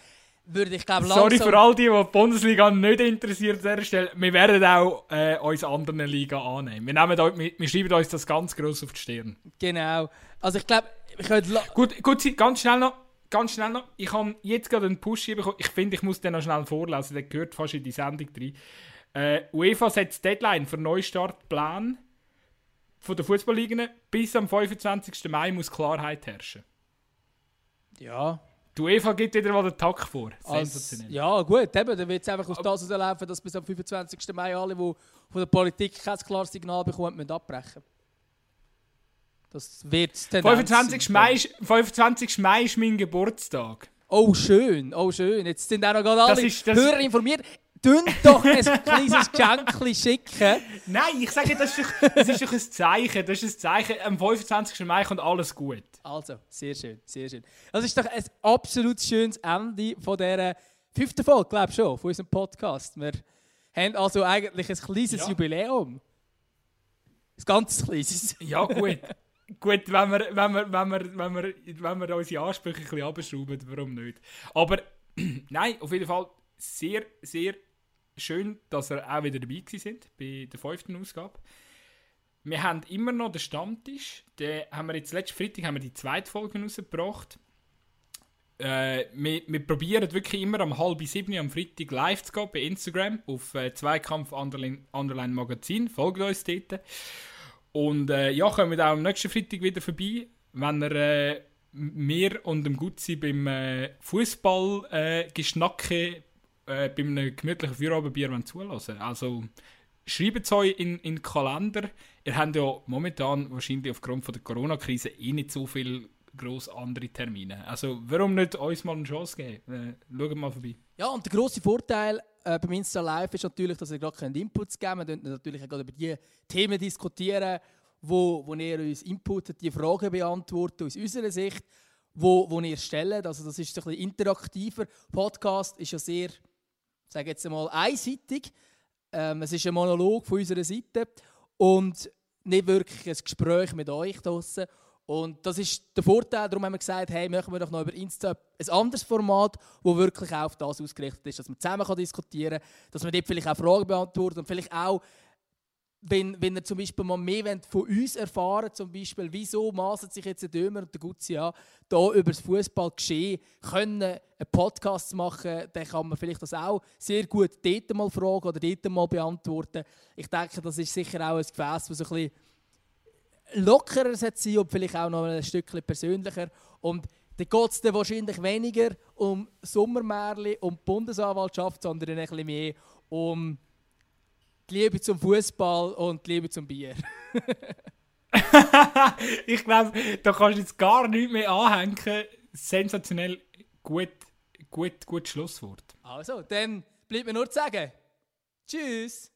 würde ich glaube Sorry langsam... für all die, die die Bundesliga nicht interessiert an dieser Stelle. Wir werden auch äh, uns anderen Liga annehmen. Wir, nehmen, wir, wir schreiben uns das ganz gross auf die Stirn. Genau. Also ich glaube, ich könnte... Gut, gut, ganz schnell noch. Ganz schnell noch. Ich habe jetzt gerade einen Push bekommen. Ich finde, ich muss den noch schnell vorlesen. Der gehört fast in die Sendung rein. Äh, UEFA setzt Deadline für Neustartplan von der Fußballligen. Bis am 25. Mai muss Klarheit herrschen. Ja, Die UEFA gibt wieder mal den Takt vor. Als, Sensationell. ja, gut, eben, dann wird es einfach aus das herauslaufen, dass bis am 25. Mai alle, die von der Politik kein klares Signal bekommen, müssen abbrechen. Das wird die Tendenz 25. sein. Mai, ist, 25. Mai ist mein Geburtstag. Oh, schön, oh, schön. Jetzt sind auch noch gerade Das alle ist- das- Hörer informiert. Tun doch ein kleines Geschenk schicken. Nein, ich sage, das ist, doch, das ist doch ein Zeichen. Das ist ein Zeichen. Am 25. Mai kommt alles gut. Also, sehr schön, sehr schön. Das ist doch ein absolut schönes Ende von dieser fünften Folge, glaube ich schon, von unserem Podcast. Wir haben also eigentlich ein kleines Ja. Jubiläum. Ein ganz kleines. Ja, gut. gut, wenn wir, wenn, wir, wenn, wir, wenn, wir, wenn wir unsere Ansprüche ein bisschen abschrauben, warum nicht? Aber <clears throat> nein, auf jeden Fall sehr, sehr schön, dass ihr auch wieder dabei sind bei der fünften Ausgabe. Wir haben immer noch den Stammtisch. Den haben wir jetzt letzten Freitag haben wir die zweite Folge rausgebracht. Äh, wir, wir probieren wirklich immer am halb sieben am Freitag live zu gehen bei Instagram auf äh, Zweikampf Underline, Underline Magazin. Folgt uns dort. Und äh, ja, kommen wir auch am nächsten Freitag wieder vorbei, wenn ihr äh, mir und dem Gutzi beim äh, Fußball äh, bei einem gemütlichen Feierabendbier zulassen. Also schreibt es euch in, in den Kalender. Ihr habt ja momentan wahrscheinlich aufgrund von der Corona-Krise eh nicht so viel gross andere Termine. Also warum nicht uns mal eine Chance geben? Äh, schaut mal vorbei. Ja, und der grosse Vorteil äh, beim Insta Live ist natürlich, dass ihr gerade Inputs geben könnt. Wir können natürlich auch über die Themen diskutieren, wo, wo ihr uns inputet, die Fragen beantworten aus unserer Sicht, wo, wo ihr stellt. Also das ist ein bisschen interaktiver. Podcast ist ja sehr, sage jetzt einmal, einseitig. Ähm, es ist ein Monolog von unserer Seite und nicht wirklich ein Gespräch mit euch draussen. Und das ist der Vorteil, darum haben wir gesagt, hey, machen wir doch noch über Insta ein anderes Format, das wirklich auch auf das ausgerichtet ist, dass man zusammen diskutieren kann, dass man dort vielleicht auch Fragen beantwortet und vielleicht auch, wenn, wenn ihr zum Beispiel mal mehr wollt von uns erfahren zum Beispiel, wieso maßen sich jetzt der Dömer und der Gutzi an, da über das Fußballgeschehen können einen Podcast machen, dann kann man vielleicht das auch sehr gut dort mal fragen oder dort mal beantworten. Ich denke, das ist sicher auch ein Gefäß, das ein bisschen lockerer sein sollte und vielleicht auch noch ein Stückchen persönlicher. Und da geht es dann wahrscheinlich weniger um Sommermärchen, um die Bundesanwaltschaft, sondern ein bisschen mehr um die Liebe zum Fußball und die Liebe zum Bier. <laughs> ich glaube, da kannst du jetzt gar nichts mehr anhängen. Sensationell gut, gut, gut Schlusswort. Also, dann bleibt mir nur zu sagen. Tschüss.